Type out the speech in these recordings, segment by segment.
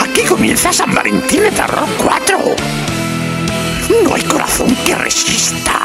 Aquí comienza San Valentín de Terror 4. No hay corazón que resista.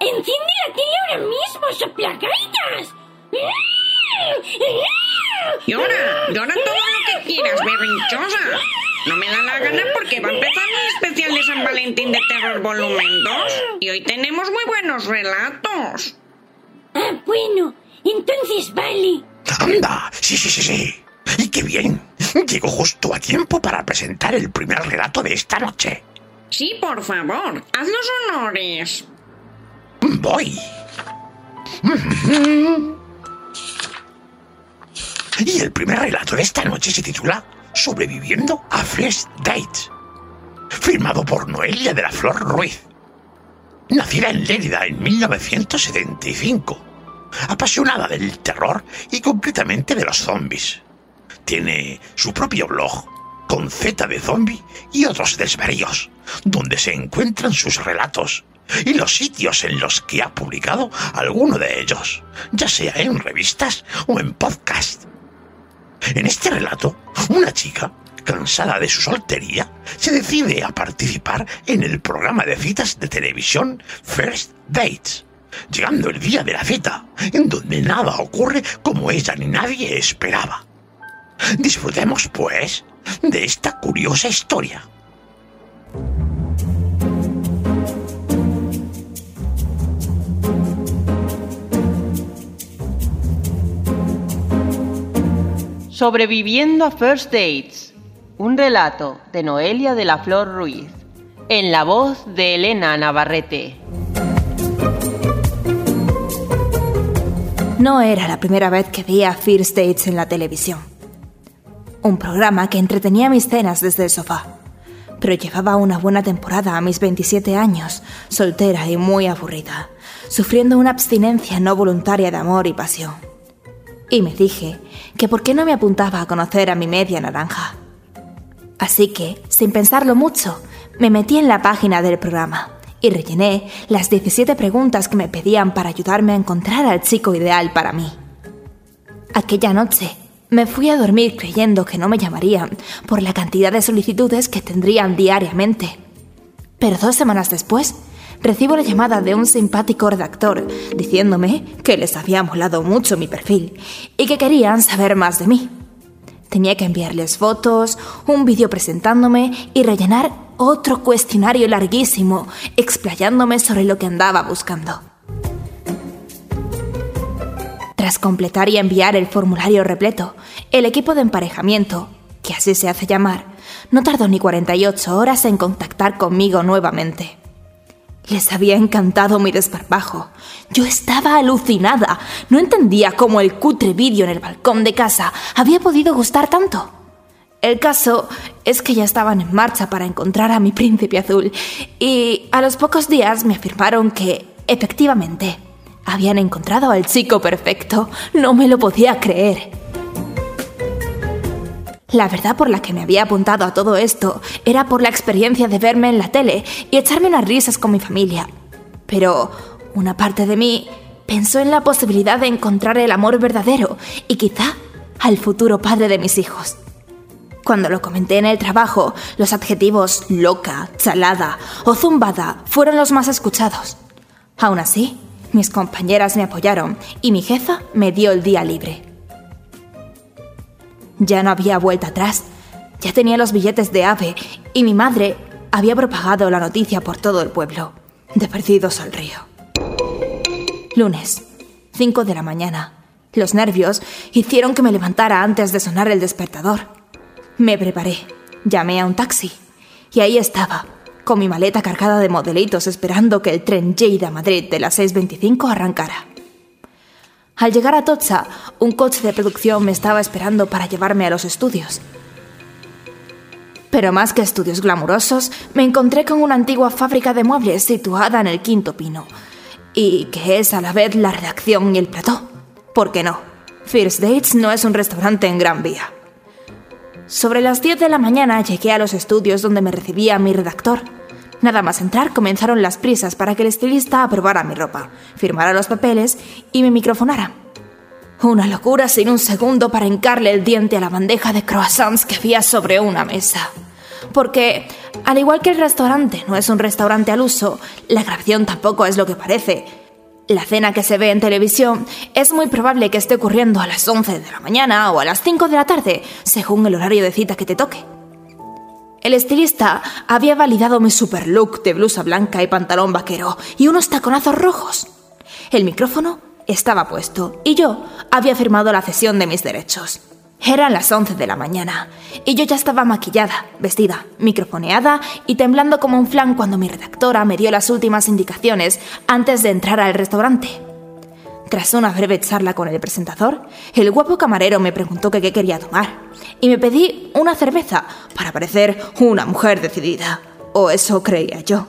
¡Enciende la tele ahora mismo, soplagaitas! Y ahora, y ahora todo lo que quieras, berrinchosa. No me da la gana porque va a empezar el especial de San Valentín de Terror Volumen 2. Y hoy tenemos muy buenos relatos. Ah, bueno, entonces vale. Anda, sí, sí, sí, sí. Y qué bien. Llego justo a tiempo para presentar el primer relato de esta noche. Sí, por favor, haz los honores. Voy. Y el primer relato de esta noche se titula Sobreviviendo a First Dates, firmado por Noelia de la Flor Ruiz. Nacida en Lérida en 1975, apasionada del terror y concretamente de los zombies. Tiene su propio blog, con Z de zombie y otros desvaríos, donde se encuentran sus relatos y los sitios en los que ha publicado alguno de ellos, ya sea en revistas o en podcast. En este relato, una chica, cansada de su soltería, se decide a participar en el programa de citas de televisión First Dates, llegando el día de la cita, en donde nada ocurre como ella ni nadie esperaba. Disfrutemos, pues, de esta curiosa historia. Sobreviviendo a First Dates. Un relato de Noelia de la Flor Ruiz. En la voz de Elena Navarrete. No era la primera vez que veía First Dates en la televisión. Un programa que entretenía mis cenas desde el sofá. Pero llevaba una buena temporada a mis 27 años, soltera y muy aburrida, sufriendo una abstinencia no voluntaria de amor y pasión. Y me dije que por qué no me apuntaba a conocer a mi media naranja. Así que, sin pensarlo mucho, me metí en la página del programa y rellené las 17 preguntas que me pedían para ayudarme a encontrar al chico ideal para mí. Aquella noche me fui a dormir creyendo que no me llamarían por la cantidad de solicitudes que tendrían diariamente. Pero dos semanas después, recibo la llamada de un simpático redactor diciéndome que les había molado mucho mi perfil y que querían saber más de mí. Tenía que enviarles fotos, un vídeo presentándome y rellenar otro cuestionario larguísimo explayándome sobre lo que andaba buscando. Tras completar y enviar el formulario repleto, el equipo de emparejamiento, que así se hace llamar, no tardó ni 48 horas en contactar conmigo nuevamente. Les había encantado mi desparpajo. Yo estaba alucinada. No entendía cómo el cutre vídeo en el balcón de casa había podido gustar tanto. El caso es que ya estaban en marcha para encontrar a mi príncipe azul y a los pocos días me afirmaron que, efectivamente, habían encontrado al chico perfecto. No me lo podía creer. La verdad por la que me había apuntado a todo esto era por la experiencia de verme en la tele y echarme unas risas con mi familia. Pero una parte de mí pensó en la posibilidad de encontrar el amor verdadero y quizá al futuro padre de mis hijos. Cuando lo comenté en el trabajo, los adjetivos loca, chalada o zumbada fueron los más escuchados. Aún así, mis compañeras me apoyaron y mi jefa me dio el día libre. Ya no había vuelta atrás. Ya tenía los billetes de AVE y mi madre había propagado la noticia por todo el pueblo. De perdidos al río. Lunes, 5 de la mañana. Los nervios hicieron que me levantara antes de sonar el despertador. Me preparé, llamé a un taxi y ahí estaba, con mi maleta cargada de modelitos esperando que el tren Lleida Madrid de las 6.25 arrancara. Al llegar a Tocha, un coche de producción me estaba esperando para llevarme a los estudios. Pero más que estudios glamurosos, me encontré con una antigua fábrica de muebles situada en el Quinto Pino, y que es a la vez la redacción y el plató. ¿Por qué no? First Dates no es un restaurante en Gran Vía. Sobre las 10 de la mañana llegué a los estudios donde me recibía mi redactor. Nada más entrar comenzaron las prisas para que el estilista aprobara mi ropa, firmara los papeles y me microfonara. Una locura sin un segundo para hincarle el diente a la bandeja de croissants que había sobre una mesa. Porque, al igual que el restaurante no es un restaurante al uso, la grabación tampoco es lo que parece, la cena que se ve en televisión es muy probable que esté ocurriendo a las 11 de la mañana o a las 5 de la tarde, según el horario de cita que te toque. El estilista había validado mi super look de blusa blanca y pantalón vaquero y unos taconazos rojos. El micrófono estaba puesto y yo había firmado la cesión de mis derechos. Eran las 11 de la mañana y yo ya estaba maquillada, vestida, microfoneada y temblando como un flan cuando mi redactora me dio las últimas indicaciones antes de entrar al restaurante. Tras una breve charla con el presentador, el guapo camarero me preguntó qué quería tomar y me pedí una cerveza para parecer una mujer decidida, o eso creía yo.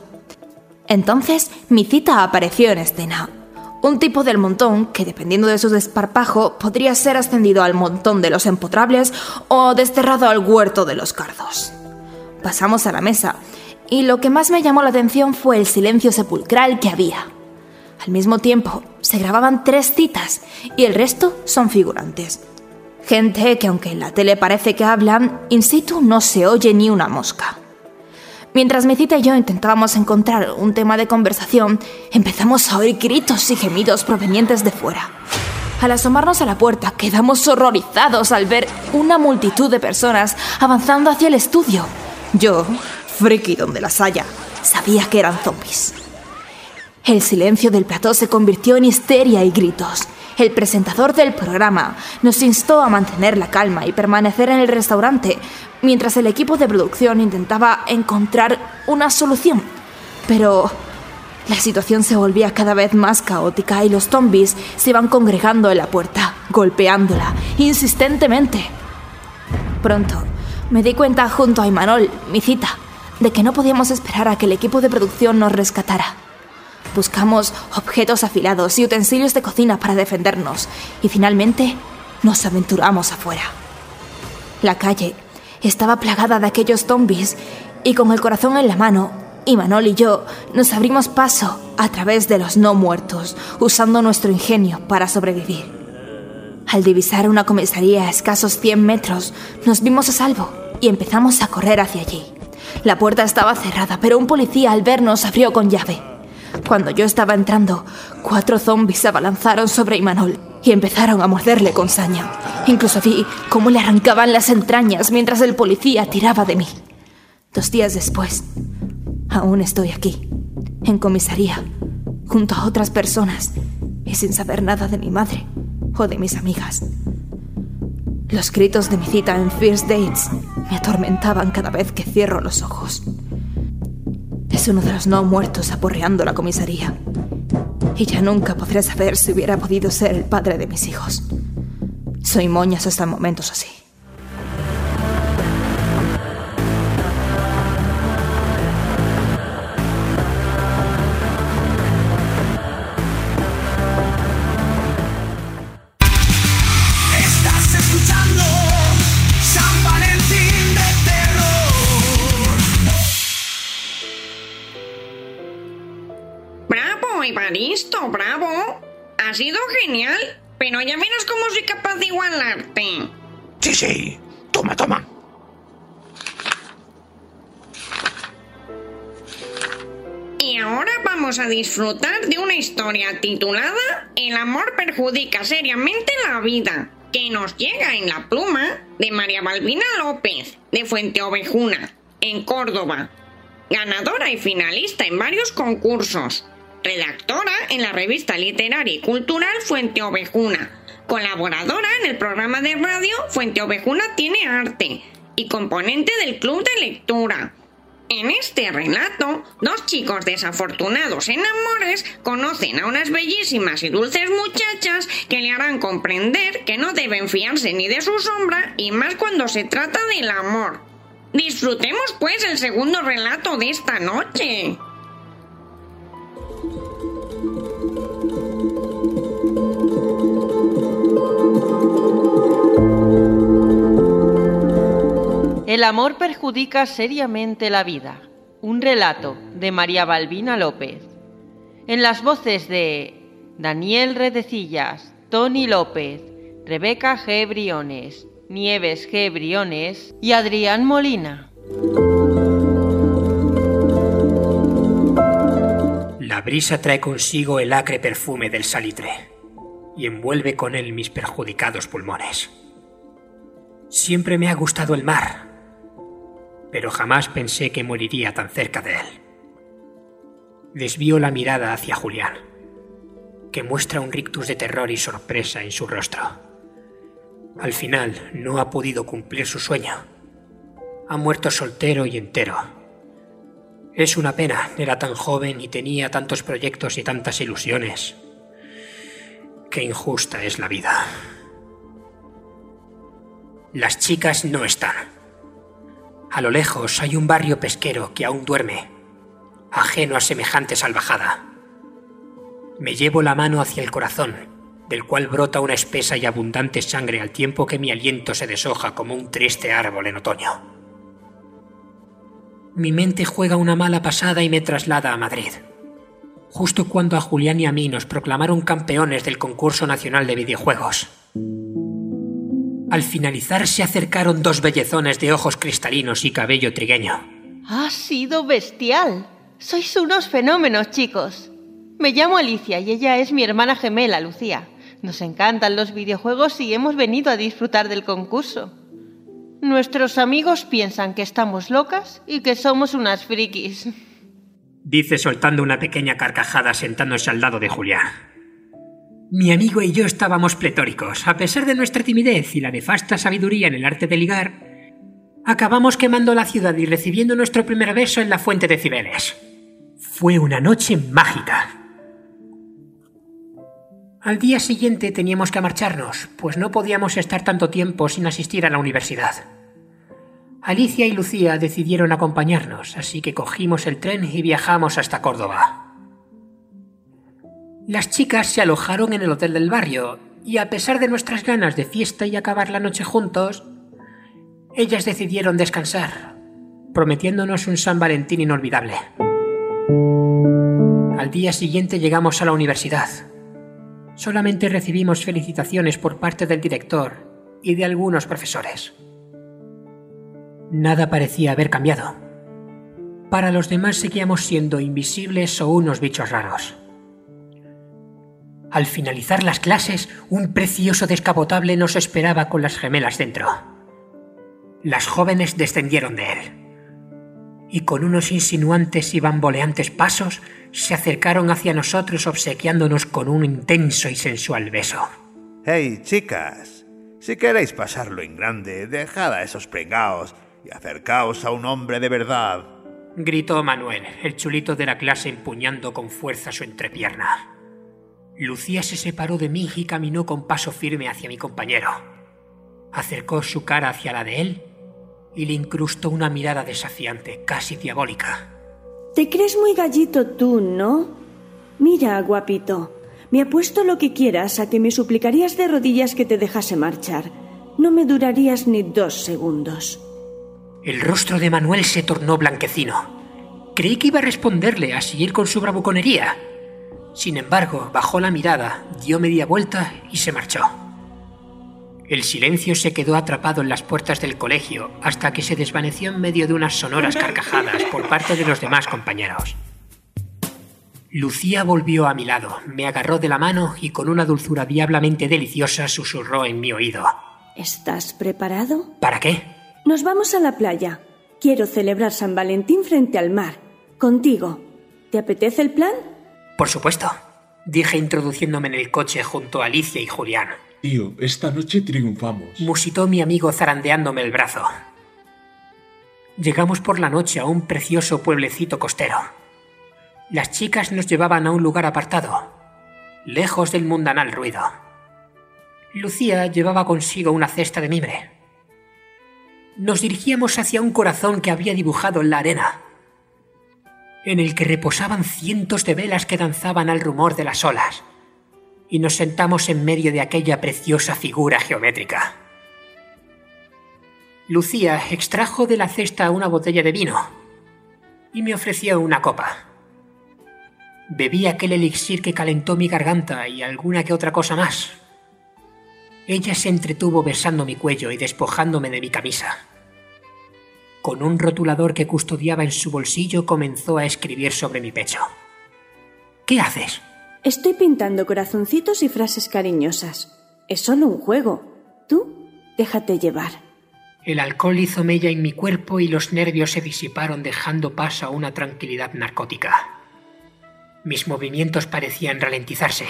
Entonces mi cita apareció en escena, un tipo del montón que, dependiendo de su desparpajo, podría ser ascendido al montón de los empotrables o desterrado al huerto de los cardos. Pasamos a la mesa, y lo que más me llamó la atención fue el silencio sepulcral que había. Al mismo tiempo, se grababan tres citas y el resto son figurantes. Gente que aunque en la tele parece que hablan, in situ no se oye ni una mosca. Mientras mi cita y yo intentábamos encontrar un tema de conversación, empezamos a oír gritos y gemidos provenientes de fuera. Al asomarnos a la puerta, quedamos horrorizados al ver una multitud de personas avanzando hacia el estudio. Yo, friki donde las haya, sabía que eran zombies. El silencio del plató se convirtió en histeria y gritos el presentador del programa nos instó a mantener la calma y permanecer en el restaurante mientras el equipo de producción intentaba encontrar una solución. Pero la situación se volvía cada vez más caótica y los zombies se iban congregando en la puerta, golpeándola insistentemente. Pronto me di cuenta junto a Imanol, mi cita, de que no podíamos esperar a que el equipo de producción nos rescatara. Buscamos objetos afilados y utensilios de cocina para defendernos y finalmente nos aventuramos afuera. La calle estaba plagada de aquellos zombies y con el corazón en la mano, Imanol y yo nos abrimos paso a través de los no muertos, usando nuestro ingenio para sobrevivir. Al divisar una comisaría a escasos 100 metros, nos vimos a salvo y empezamos a correr hacia allí. La puerta estaba cerrada, pero un policía al vernos abrió con llave. Cuando yo estaba entrando, cuatro zombies se abalanzaron sobre Imanol y empezaron a morderle con saña. Incluso vi cómo le arrancaban las entrañas mientras el policía tiraba de mí. Dos días después, aún estoy aquí, en comisaría, junto a otras personas y sin saber nada de mi madre o de mis amigas. Los gritos de mi cita en First Dates me atormentaban cada vez que cierro los ojos. Es uno de los no muertos aporreando la comisaría. Y ya nunca podré saber si hubiera podido ser el padre de mis hijos. Soy moñas hasta momentos así. Ha sido genial, pero ya verás cómo soy capaz de igualarte. Sí, sí. Toma, toma. Y ahora vamos a disfrutar de una historia titulada El amor perjudica seriamente la vida, que nos llega en la pluma de María Balbina López, de Fuente Ovejuna, en Córdoba. Ganadora y finalista en varios concursos. Redactora en la revista literaria y cultural Fuente Ovejuna. Colaboradora en el programa de radio Fuente Ovejuna tiene arte. Y componente del club de lectura. En este relato, dos chicos desafortunados en amores conocen a unas bellísimas y dulces muchachas que le harán comprender que no deben fiarse ni de su sombra y más cuando se trata del amor. Disfrutemos pues el segundo relato de esta noche. El amor perjudica seriamente la vida. Un relato de María Balbina López. En las voces de Daniel Redecillas, Tony López, Rebeca G. Briones, Nieves G. Briones y Adrián Molina. La brisa trae consigo el acre perfume del salitre y envuelve con él mis perjudicados pulmones. Siempre me ha gustado el mar, pero jamás pensé que moriría tan cerca de él. Desvío la mirada hacia Julián, que muestra un rictus de terror y sorpresa en su rostro. Al final no ha podido cumplir su sueño. Ha muerto soltero y entero. Es una pena, era tan joven y tenía tantos proyectos y tantas ilusiones. Qué injusta es la vida. Las chicas no están. A lo lejos hay un barrio pesquero que aún duerme, ajeno a semejante salvajada. Me llevo la mano hacia el corazón, del cual brota una espesa y abundante sangre al tiempo que mi aliento se deshoja como un triste árbol en otoño. Mi mente juega una mala pasada y me traslada a Madrid. Justo cuando a Julián y a mí nos proclamaron campeones del concurso nacional de videojuegos. Al finalizar se acercaron dos bellezones de ojos cristalinos y cabello trigueño. Ha sido bestial. Sois unos fenómenos, chicos. Me llamo Alicia y ella es mi hermana gemela, Lucía. Nos encantan los videojuegos y hemos venido a disfrutar del concurso. Nuestros amigos piensan que estamos locas y que somos unas frikis. Dice soltando una pequeña carcajada sentándose al lado de Julián. Mi amigo y yo estábamos pletóricos. A pesar de nuestra timidez y la nefasta sabiduría en el arte de ligar, acabamos quemando la ciudad y recibiendo nuestro primer beso en la fuente de Cibeles. Fue una noche mágica. Al día siguiente teníamos que marcharnos, pues no podíamos estar tanto tiempo sin asistir a la universidad. Alicia y Lucía decidieron acompañarnos, así que cogimos el tren y viajamos hasta Córdoba. Las chicas se alojaron en el hotel del barrio, y a pesar de nuestras ganas de fiesta y acabar la noche juntos, ellas decidieron descansar, prometiéndonos un San Valentín inolvidable. Al día siguiente llegamos a la universidad. Solamente recibimos felicitaciones por parte del director y de algunos profesores. Nada parecía haber cambiado. Para los demás seguíamos siendo invisibles o unos bichos raros. Al finalizar las clases, un precioso descapotable nos esperaba con las gemelas dentro. Las jóvenes descendieron de él y con unos insinuantes y bamboleantes pasos se acercaron hacia nosotros obsequiándonos con un intenso y sensual beso. Hey, chicas, si queréis pasarlo en grande, dejad a esos pringaos y acercaos a un hombre de verdad. Gritó Manuel, el chulito de la clase empuñando con fuerza su entrepierna. Lucía se separó de mí y caminó con paso firme hacia mi compañero. Acercó su cara hacia la de él y le incrustó una mirada desafiante, casi diabólica. Te crees muy gallito tú, ¿no? Mira, guapito, me apuesto lo que quieras a que me suplicarías de rodillas que te dejase marchar. No me durarías ni dos segundos. El rostro de Manuel se tornó blanquecino. Creí que iba a responderle a seguir con su bravuconería. Sin embargo, bajó la mirada, dio media vuelta y se marchó. El silencio se quedó atrapado en las puertas del colegio hasta que se desvaneció en medio de unas sonoras carcajadas por parte de los demás compañeros. Lucía volvió a mi lado, me agarró de la mano y con una dulzura diablamente deliciosa susurró en mi oído. ¿Estás preparado? ¿Para qué? Nos vamos a la playa. Quiero celebrar San Valentín frente al mar. Contigo. ¿Te apetece el plan? Por supuesto, dije introduciéndome en el coche junto a Alicia y Julián. Tío, esta noche triunfamos. Musitó mi amigo zarandeándome el brazo. Llegamos por la noche a un precioso pueblecito costero. Las chicas nos llevaban a un lugar apartado, lejos del mundanal ruido. Lucía llevaba consigo una cesta de mimbre. Nos dirigíamos hacia un corazón que había dibujado en la arena, en el que reposaban cientos de velas que danzaban al rumor de las olas, y nos sentamos en medio de aquella preciosa figura geométrica. Lucía extrajo de la cesta una botella de vino y me ofreció una copa. Bebí aquel elixir que calentó mi garganta y alguna que otra cosa más. Ella se entretuvo besando mi cuello y despojándome de mi camisa. Con un rotulador que custodiaba en su bolsillo comenzó a escribir sobre mi pecho. ¿Qué haces? Estoy pintando corazoncitos y frases cariñosas. Es solo un juego. Tú, déjate llevar. El alcohol hizo mella en mi cuerpo y los nervios se disiparon dejando paso a una tranquilidad narcótica. Mis movimientos parecían ralentizarse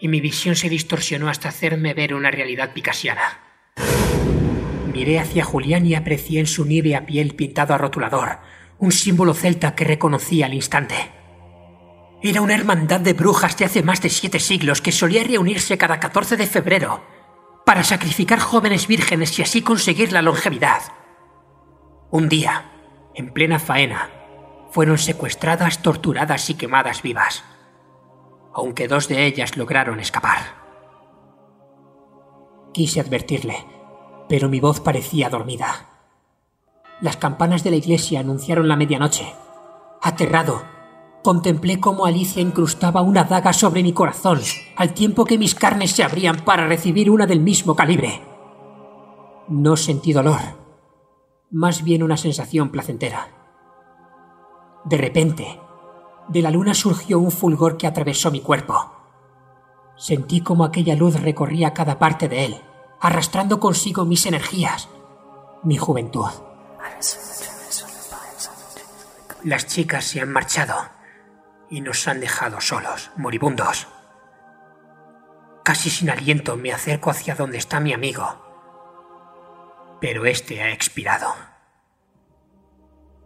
y mi visión se distorsionó hasta hacerme ver una realidad picasiana. Miré hacia Julián y aprecié en su nívea piel pintado a rotulador un símbolo celta que reconocí al instante. Era una hermandad de brujas de hace más de siete siglos que solía reunirse cada 14 de febrero para sacrificar jóvenes vírgenes y así conseguir la longevidad. Un día, en plena faena, fueron secuestradas, torturadas y quemadas vivas, aunque dos de ellas lograron escapar. Quise advertirle, pero mi voz parecía dormida. Las campanas de la iglesia anunciaron la medianoche. Aterrado, contemplé cómo Alicia incrustaba una daga sobre mi corazón, al tiempo que mis carnes se abrían para recibir una del mismo calibre. No sentí dolor, más bien una sensación placentera. De repente, de la luna surgió un fulgor que atravesó mi cuerpo. Sentí como aquella luz recorría cada parte de él, arrastrando consigo mis energías, mi juventud. Las chicas se han marchado y nos han dejado solos, moribundos. Casi sin aliento me acerco hacia donde está mi amigo, pero este ha expirado.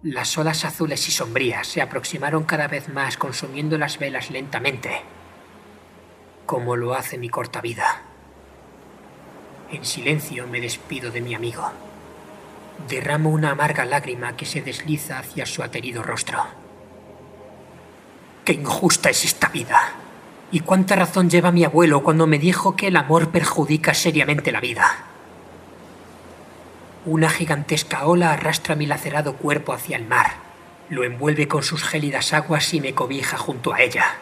Las olas azules y sombrías se aproximaron cada vez más consumiendo las velas lentamente, como lo hace mi corta vida. En silencio me despido de mi amigo. Derramo una amarga lágrima que se desliza hacia su aterido rostro. ¡Qué injusta es esta vida! ¿Y cuánta razón lleva mi abuelo cuando me dijo que el amor perjudica seriamente la vida? Una gigantesca ola arrastra mi lacerado cuerpo hacia el mar, lo envuelve con sus gélidas aguas y me cobija junto a ella,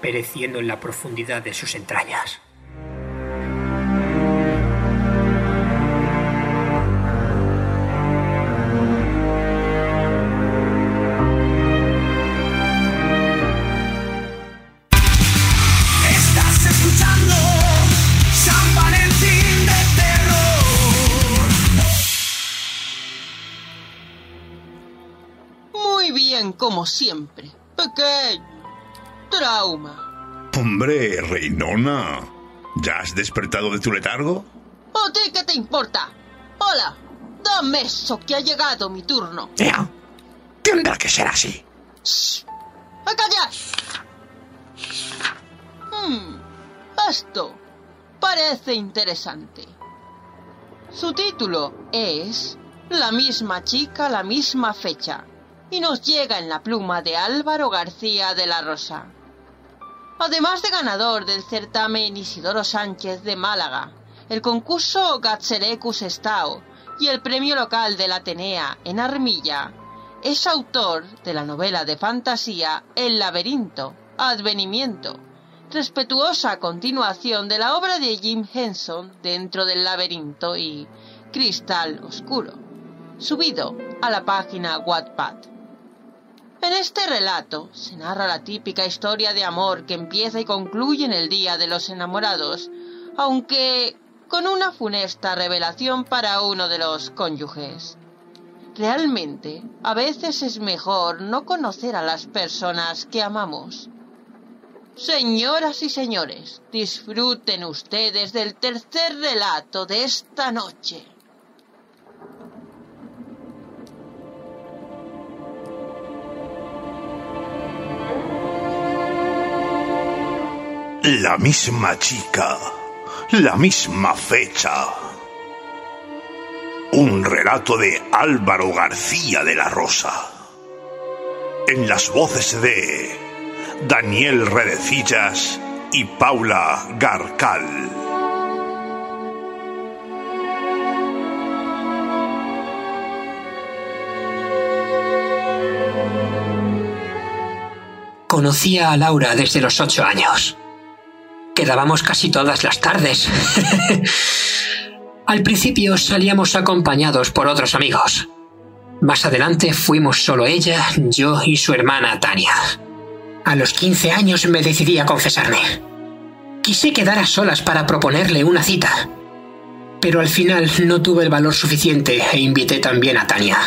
pereciendo en la profundidad de sus entrañas. Como siempre. Pequeño. Trauma. Hombre, Reinona. ¿Ya has despertado de tu letargo? ¿A ti qué te importa? Hola, dame eso que ha llegado mi turno. Ya. Tendrá que ser así. ¡A callar! Hmm, esto parece interesante. Su título es La misma chica, la misma fecha. Y nos llega en la pluma de Álvaro García de la Rosa. Además de ganador del certamen Isidoro Sánchez de Málaga, el concurso Gatserecus Estao y el premio local de la Atenea en Armilla, es autor de la novela de fantasía El laberinto, Advenimiento, respetuosa continuación de la obra de Jim Henson Dentro del laberinto y Cristal Oscuro, subido a la página Wattpad. En este relato se narra la típica historia de amor que empieza y concluye en el Día de los Enamorados, aunque con una funesta revelación para uno de los cónyuges. Realmente, a veces es mejor no conocer a las personas que amamos. Señoras y señores, disfruten ustedes del tercer relato de esta noche. La misma chica, la misma fecha. Un relato de Álvaro García de la Rosa. En las voces de Daniel Redecillas y Paula Garcal. Conocía a Laura desde los ocho años. Quedábamos casi todas las tardes. Al principio salíamos acompañados por otros amigos. Más adelante fuimos solo ella, yo y su hermana Tania. A los 15 años me decidí a confesarme. Quise quedar a solas para proponerle una cita. Pero al final no tuve el valor suficiente e invité también a Tania.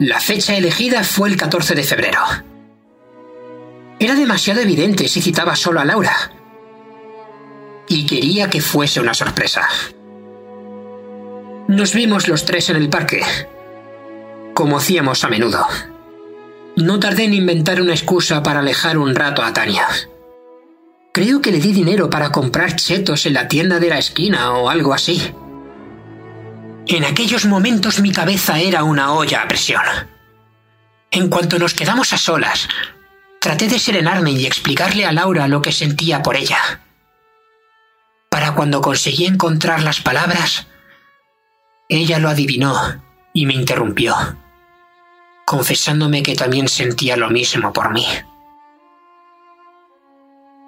La fecha elegida fue el 14 de febrero. Era demasiado evidente si citaba solo a Laura. Y quería que fuese una sorpresa. Nos vimos los tres en el parque, como hacíamos a menudo. No tardé en inventar una excusa para alejar un rato a Tania. Creo que le di dinero para comprar chetos en la tienda de la esquina o algo así. En aquellos momentos mi cabeza era una olla a presión. En cuanto nos quedamos a solas, traté de serenarme y explicarle a Laura lo que sentía por ella. Para cuando conseguí encontrar las palabras, ella lo adivinó y me interrumpió, confesándome que también sentía lo mismo por mí.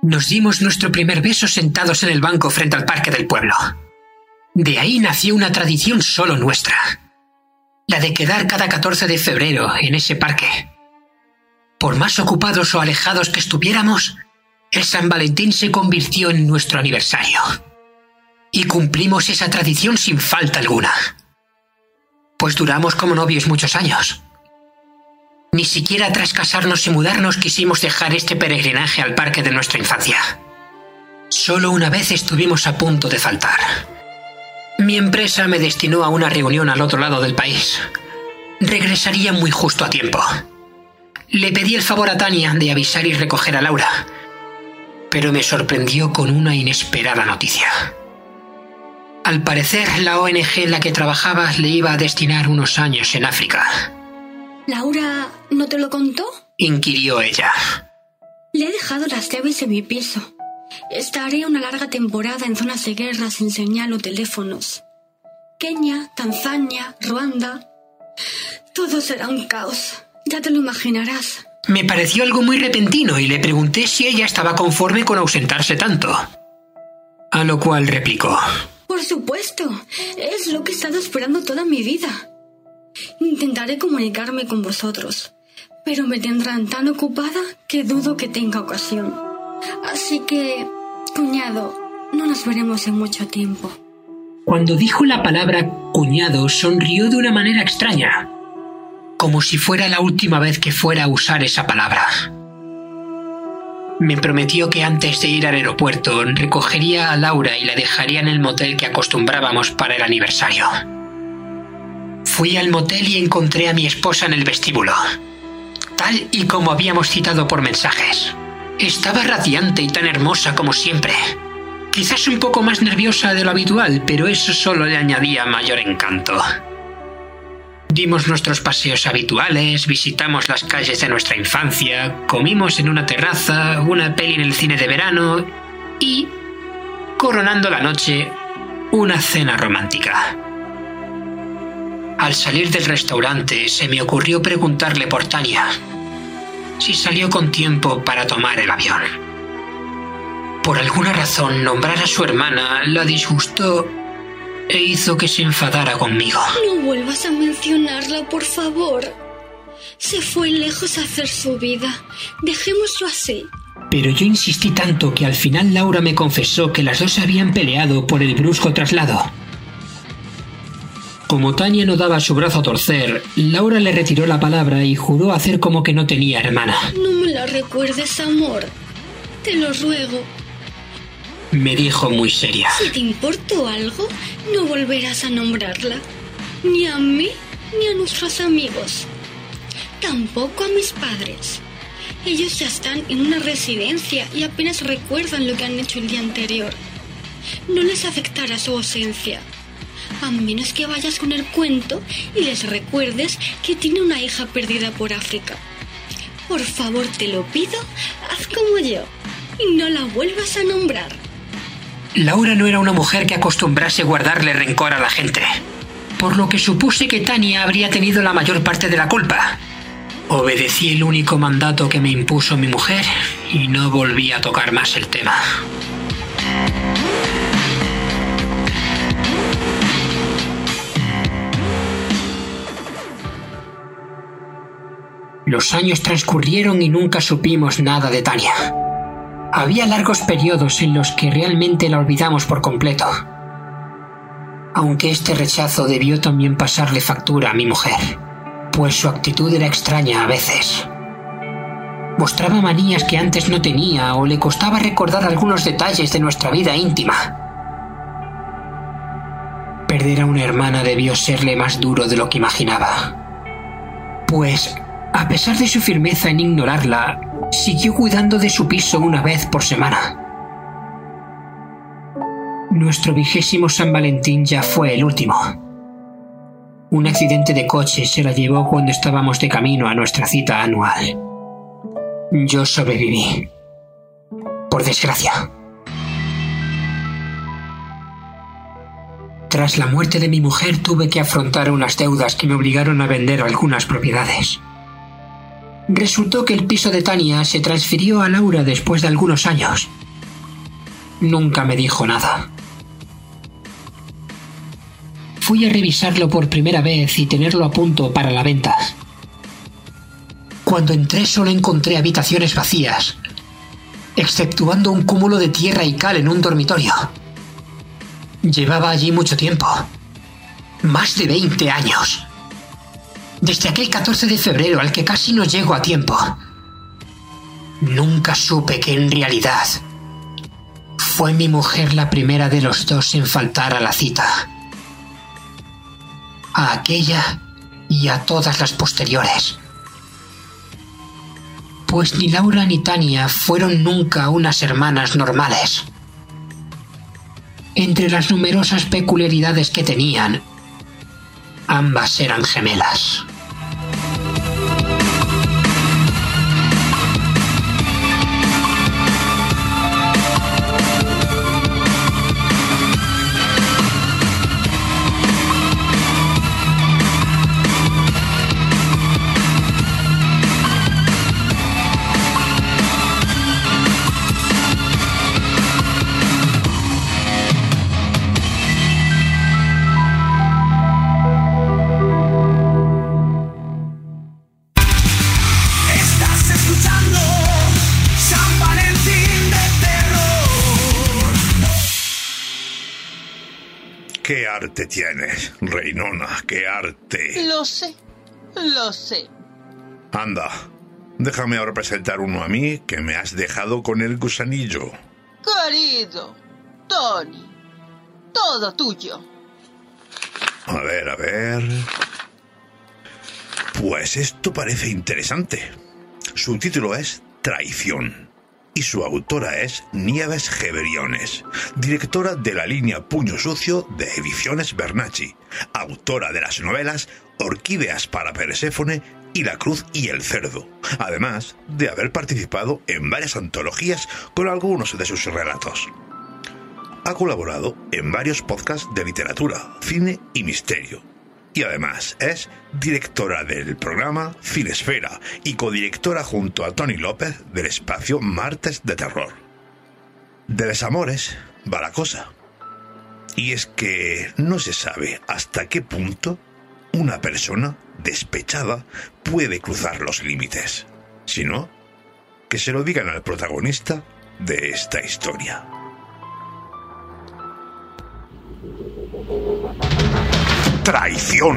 Nos dimos nuestro primer beso sentados en el banco frente al parque del pueblo. De ahí nació una tradición solo nuestra, la de quedar cada 14 de febrero en ese parque. Por más ocupados o alejados que estuviéramos, el San Valentín se convirtió en nuestro aniversario. Y cumplimos esa tradición sin falta alguna. Pues duramos como novios muchos años. Ni siquiera tras casarnos y mudarnos quisimos dejar este peregrinaje al parque de nuestra infancia. Solo una vez estuvimos a punto de faltar. Mi empresa me destinó a una reunión al otro lado del país. Regresaría muy justo a tiempo. Le pedí el favor a Tania de avisar y recoger a Laura, pero me sorprendió con una inesperada noticia. Al parecer, la ONG en la que trabajaba le iba a destinar unos años en África. ¿Laura no te lo contó? inquirió ella. Le he dejado las llaves en mi piso. Estaré una larga temporada en zonas de guerra sin señal o teléfonos. Kenia, Tanzania, Ruanda. Todo será un caos. Ya te lo imaginarás. Me pareció algo muy repentino y le pregunté si ella estaba conforme con ausentarse tanto. A lo cual replicó. Por supuesto. Es lo que he estado esperando toda mi vida. Intentaré comunicarme con vosotros, pero me tendrán tan ocupada que dudo que tenga ocasión. Así que, cuñado, no nos veremos en mucho tiempo. Cuando dijo la palabra cuñado, sonrió de una manera extraña, como si fuera la última vez que fuera a usar esa palabra. Me prometió que antes de ir al aeropuerto recogería a Laura y la dejaría en el motel que acostumbrábamos para el aniversario. Fui al motel y encontré a mi esposa en el vestíbulo, tal y como habíamos citado por mensajes. Estaba radiante y tan hermosa como siempre. Quizás un poco más nerviosa de lo habitual, pero eso solo le añadía mayor encanto. Dimos nuestros paseos habituales, visitamos las calles de nuestra infancia, comimos en una terraza, una peli en el cine de verano y, coronando la noche, una cena romántica. Al salir del restaurante se me ocurrió preguntarle por Tania, si salió con tiempo para tomar el avión. Por alguna razón nombrar a su hermana la disgustó e hizo que se enfadara conmigo. No vuelvas a mencionarla, por favor. Se fue lejos a hacer su vida. Dejémoslo así. Pero yo insistí tanto que al final Laura me confesó que las dos habían peleado por el brusco traslado. Como Tania no daba su brazo a torcer, Laura le retiró la palabra y juró hacer como que no tenía hermana. No me la recuerdes, amor. Te lo ruego. Me dijo muy seria. Si te importó algo, no volverás a nombrarla. Ni a mí, ni a nuestros amigos. Tampoco a mis padres. Ellos ya están en una residencia y apenas recuerdan lo que han hecho el día anterior. No les afectará su ausencia. A menos que vayas con el cuento y les recuerdes que tiene una hija perdida por África. Por favor, te lo pido, haz como yo y no la vuelvas a nombrar. Laura no era una mujer que acostumbrase guardarle rencor a la gente, por lo que supuse que Tania habría tenido la mayor parte de la culpa. Obedecí el único mandato que me impuso mi mujer y no volví a tocar más el tema. Los años transcurrieron y nunca supimos nada de Tania. Había largos periodos en los que realmente la olvidamos por completo. Aunque este rechazo debió también pasarle factura a mi mujer, pues su actitud era extraña a veces. Mostraba manías que antes no tenía o le costaba recordar algunos detalles de nuestra vida íntima. Perder a una hermana debió serle más duro de lo que imaginaba. Pues, a pesar de su firmeza en ignorarla, siguió cuidando de su piso una vez por semana. Nuestro vigésimo San Valentín ya fue el último. Un accidente de coche se la llevó cuando estábamos de camino a nuestra cita anual. Yo sobreviví. Por desgracia. Tras la muerte de mi mujer tuve que afrontar unas deudas que me obligaron a vender algunas propiedades. Resultó que el piso de Tania se transfirió a Laura después de algunos años. Nunca me dijo nada. Fui a revisarlo por primera vez y tenerlo a punto para la venta. Cuando entré solo encontré habitaciones vacías, exceptuando un cúmulo de tierra y cal en un dormitorio. Llevaba allí mucho tiempo. Más de 20 años desde aquel 14 de febrero al que casi no llego a tiempo. Nunca supe que en realidad fue mi mujer la primera de los dos en faltar a la cita. A aquella y a todas las posteriores. Pues ni Laura ni Tania fueron nunca unas hermanas normales. Entre las numerosas peculiaridades que tenían, ambas eran gemelas. ¿Qué arte tienes, Reinona? ¿Qué arte? Lo sé, lo sé. Anda, Déjame ahora presentar uno a mí que me has dejado con el gusanillo. Querido, Tony, todo tuyo. A ver, a ver. Pues esto parece interesante. Su título es Traición y su autora es Nieves Geberiones, directora de la línea Puño Sucio de Ediciones Bernacci, autora de las novelas Orquídeas para Perséfone y La Cruz y el Cerdo, además de haber participado en varias antologías con algunos de sus relatos. Ha colaborado en varios podcasts de literatura, cine y misterio, y además es directora del programa Cinesfera y codirectora junto a Tony López del espacio Martes de Terror. De desamores va la cosa. Y es que no se sabe hasta qué punto una persona despechada puede cruzar los límites. Si no, que se lo digan al protagonista de esta historia. Traición.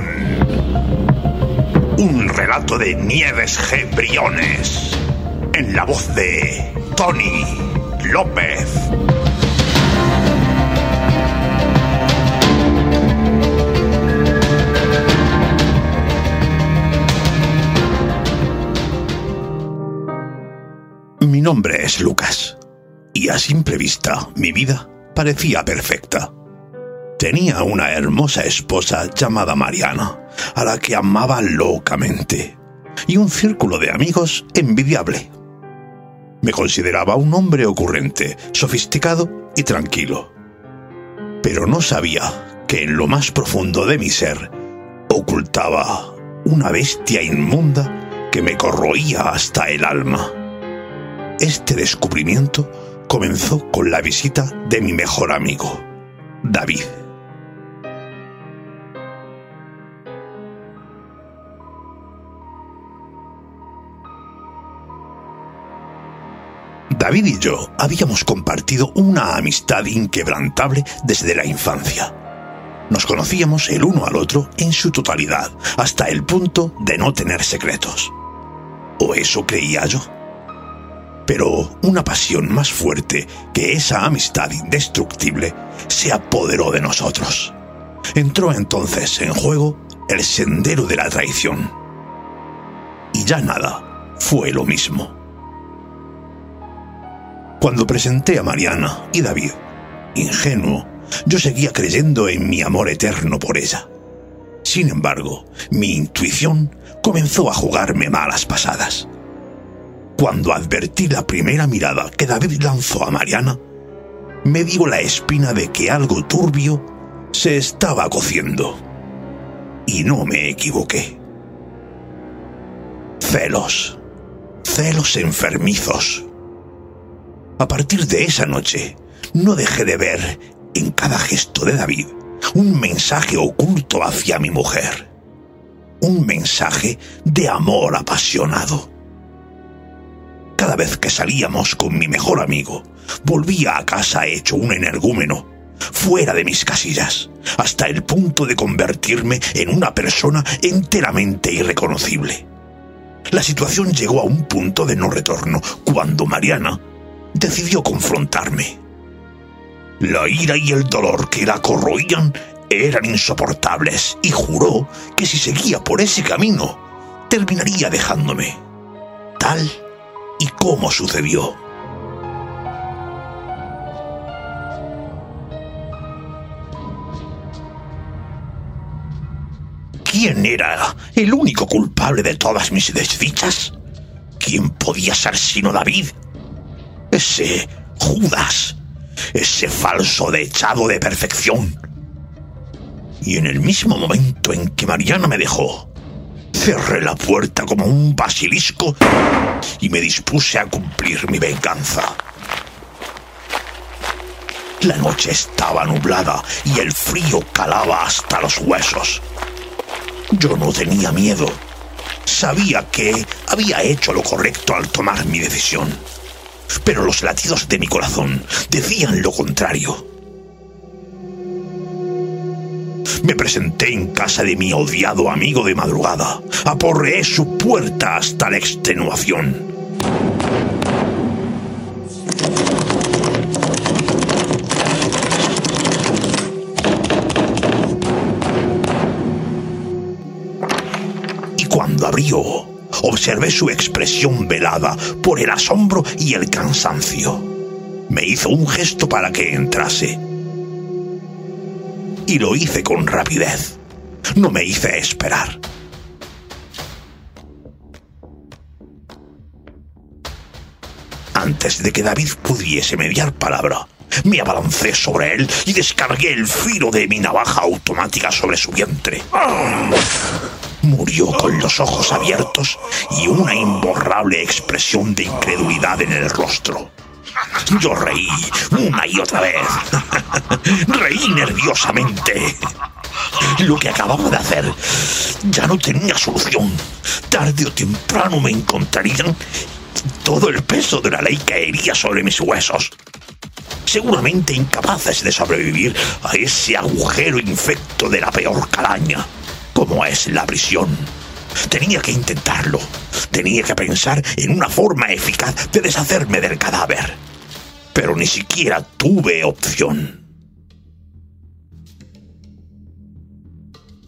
Un relato de Nieves G. Briones. En la voz de Tony López. Mi nombre es Lucas. Y a simple vista, mi vida parecía perfecta. Tenía una hermosa esposa llamada Mariana, a la que amaba locamente, y un círculo de amigos envidiable. Me consideraba un hombre ocurrente, sofisticado y tranquilo. Pero no sabía que en lo más profundo de mi ser ocultaba una bestia inmunda que me corroía hasta el alma. Este descubrimiento comenzó con la visita de mi mejor amigo, David. David y yo habíamos compartido una amistad inquebrantable desde la infancia. Nos conocíamos el uno al otro en su totalidad, hasta el punto de no tener secretos. O eso creía yo. Pero una pasión más fuerte que esa amistad indestructible se apoderó de nosotros. Entró entonces en juego el sendero de la traición. Y ya nada fue lo mismo. Cuando presenté a Mariana y David, ingenuo, yo seguía creyendo en mi amor eterno por ella. Sin embargo, mi intuición comenzó a jugarme malas pasadas. Cuando advertí la primera mirada que David lanzó a Mariana, me dio la espina de que algo turbio se estaba cociendo. Y no me equivoqué. Celos. Celos enfermizos. A partir de esa noche, no dejé de ver en cada gesto de David un mensaje oculto hacia mi mujer. Un mensaje de amor apasionado. Cada vez que salíamos con mi mejor amigo, volvía a casa hecho un energúmeno, fuera de mis casillas, hasta el punto de convertirme en una persona enteramente irreconocible. La situación llegó a un punto de no retorno cuando Mariana decidió confrontarme. La ira y el dolor que la corroían eran insoportables y juró que si seguía por ese camino, terminaría dejándome. Tal y como sucedió. ¿Quién era el único culpable de todas mis desdichas? ¿Quién podía ser sino David? Ese Judas, ese falso dechado de perfección. Y en el mismo momento en que Mariana me dejó, cerré la puerta como un basilisco y me dispuse a cumplir mi venganza. La noche estaba nublada y el frío calaba hasta los huesos. Yo no tenía miedo. Sabía que había hecho lo correcto al tomar mi decisión. Pero los latidos de mi corazón decían lo contrario. Me presenté en casa de mi odiado amigo de madrugada. Aporreé su puerta hasta la extenuación. Y cuando abrió, observé su expresión velada por el asombro y el cansancio. Me hizo un gesto para que entrase. Y lo hice con rapidez. No me hice esperar. Antes de que David pudiese mediar palabra, me abalancé sobre él y descargué el filo de mi navaja automática sobre su vientre. Murió con los ojos abiertos y una imborrable expresión de incredulidad en el rostro. Yo reí una y otra vez. reí nerviosamente. Lo que acababa de hacer ya no tenía solución. Tarde o temprano me encontrarían todo el peso de la ley caería sobre mis huesos. Seguramente incapaces de sobrevivir a ese agujero infecto de la peor calaña, como es la prisión. Tenía que intentarlo. Tenía que pensar en una forma eficaz de deshacerme del cadáver. Pero ni siquiera tuve opción.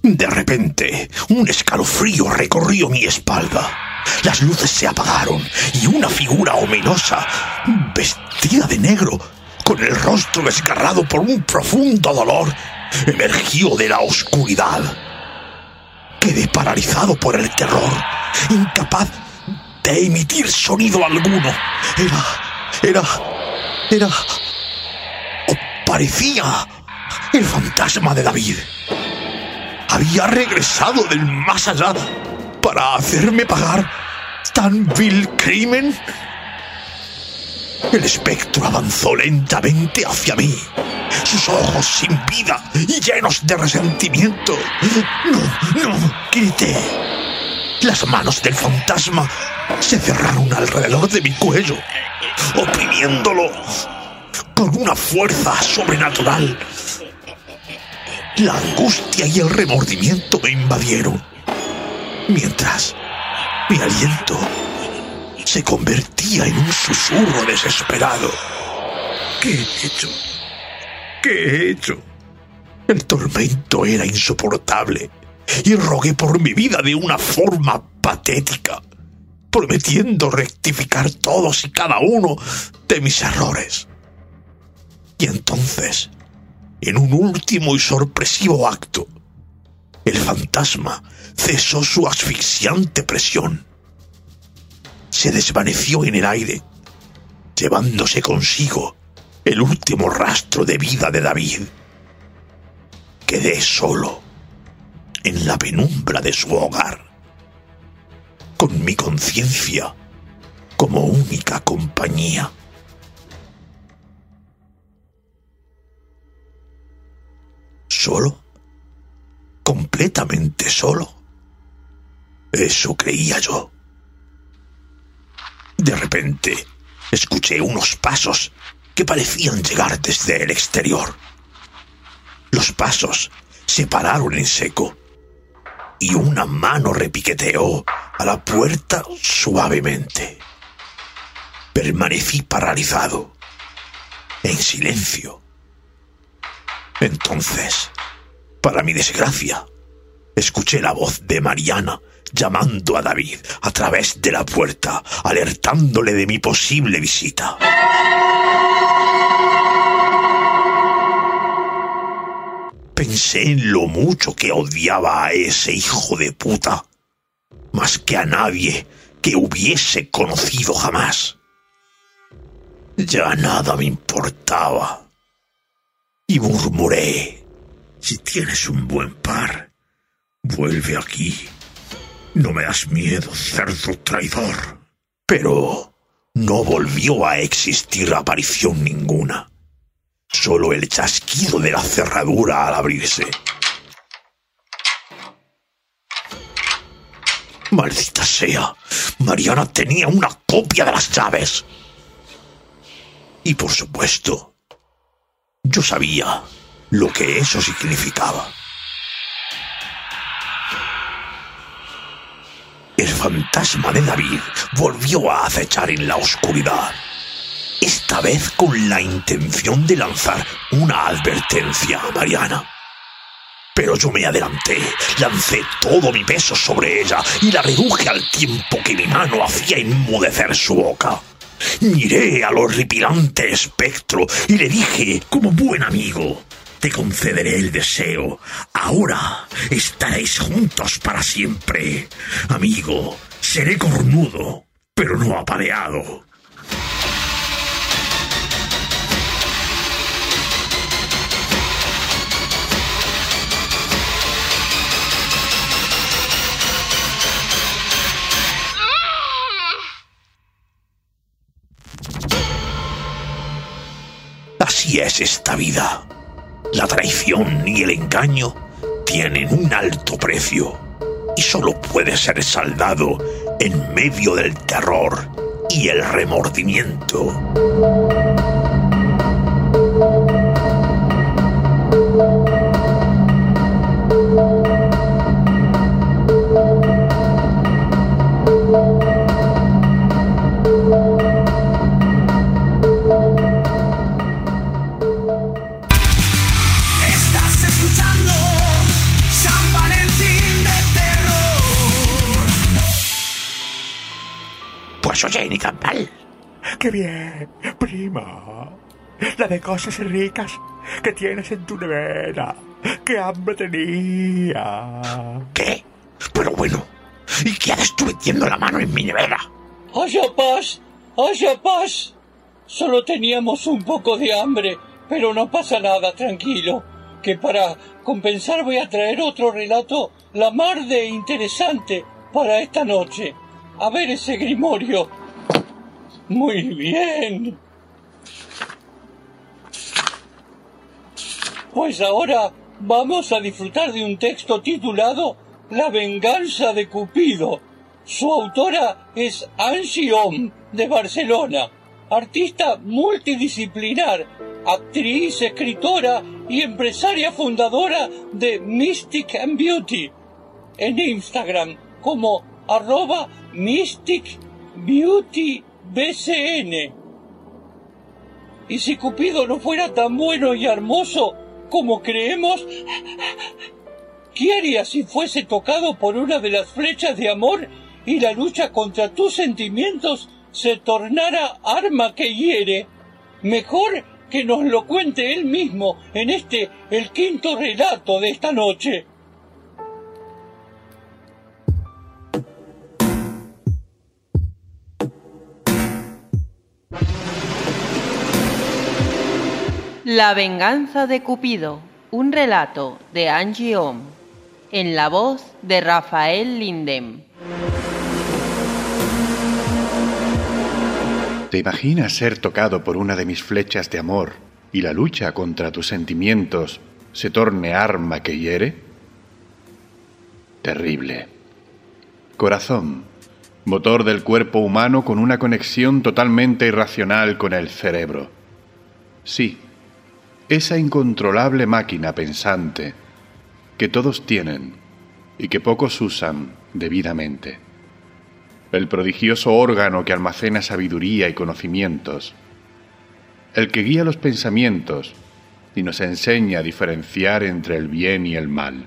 De repente, un escalofrío recorrió mi espalda. Las luces se apagaron y una figura ominosa, vestida de negro, con el rostro desgarrado por un profundo dolor, emergió de la oscuridad. Quedé paralizado por el terror, incapaz de emitir sonido alguno. Era... era... era... parecía el fantasma de David. Había regresado del más allá para hacerme pagar tan vil crimen? El espectro avanzó lentamente hacia mí, sus ojos sin vida y llenos de resentimiento. No, no, grité. Las manos del fantasma se cerraron alrededor de mi cuello, oprimiéndolo con una fuerza sobrenatural. La angustia y el remordimiento me invadieron mientras mi aliento se convertía en un susurro desesperado. ¿Qué he hecho? ¿Qué he hecho? El tormento era insoportable y rogué por mi vida de una forma patética, prometiendo rectificar todos y cada uno de mis errores. Y entonces, en un último y sorpresivo acto, el fantasma cesó su asfixiante presión. Se desvaneció en el aire, llevándose consigo el último rastro de vida de David. Quedé solo en la penumbra de su hogar, con mi conciencia como única compañía. ¿Solo? ¿Completamente solo? Eso creía yo. De repente, escuché unos pasos que parecían llegar desde el exterior. Los pasos se pararon en seco y una mano repiqueteó a la puerta suavemente. Permanecí paralizado, en silencio. Entonces, para mi desgracia, escuché la voz de Mariana llamando a David a través de la puerta, alertándole de mi posible visita. Pensé en lo mucho que odiaba a ese hijo de puta, más que a nadie que hubiese conocido jamás. Ya nada me importaba. Y murmuré, si tienes un buen par, vuelve aquí. No me das miedo, cerdo traidor. Pero no volvió a existir aparición ninguna. Solo el chasquido de la cerradura al abrirse. Maldita sea, Mariana tenía una copia de las llaves. Y por supuesto, yo sabía lo que eso significaba. Fantasma de David volvió a acechar en la oscuridad. Esta vez con la intención de lanzar una advertencia a Mariana. Pero yo me adelanté, lancé todo mi peso sobre ella y la reduje al tiempo que mi mano hacía enmudecer su boca. Miré al horripilante espectro y le dije, como buen amigo, te concederé el deseo. Ahora estaréis juntos para siempre. Amigo, seré cornudo, pero no apareado. Así es esta vida. La traición y el engaño tienen un alto precio y solo puede ser saldado en medio del terror y el remordimiento. Pues oye, ni campal. ¡Qué bien, prima! La de cosas ricas que tienes en tu nevera. ¡Qué hambre tenía! ¿Qué? Pero bueno, ¿y qué haces tú metiendo la mano en mi nevera? ¡Haya paz! ¡Haya paz! Solo teníamos un poco de hambre, pero no pasa nada, tranquilo. Que para compensar voy a traer otro relato, la mar de interesante, para esta noche. A ver ese grimorio. Muy bien. Pues ahora vamos a disfrutar de un texto titulado La venganza de Cupido. Su autora es Angie Om, de Barcelona, artista multidisciplinar, actriz, escritora y empresaria fundadora de Mystic and Beauty en Instagram como arroba Mystic Beauty BCN. Y si Cupido no fuera tan bueno y hermoso como creemos, ¿qué haría si fuese tocado por una de las flechas de amor y la lucha contra tus sentimientos se tornara arma que hiere? Mejor que nos lo cuente él mismo en este, el quinto relato de esta noche. La venganza de Cupido, un relato de Angie Om, en la voz de Rafael Lindem. ¿Te imaginas ser tocado por una de mis flechas de amor y la lucha contra tus sentimientos se torne arma que hiere? Terrible. Corazón, motor del cuerpo humano con una conexión totalmente irracional con el cerebro. Sí, esa incontrolable máquina pensante que todos tienen y que pocos usan debidamente. El prodigioso órgano que almacena sabiduría y conocimientos. El que guía los pensamientos y nos enseña a diferenciar entre el bien y el mal.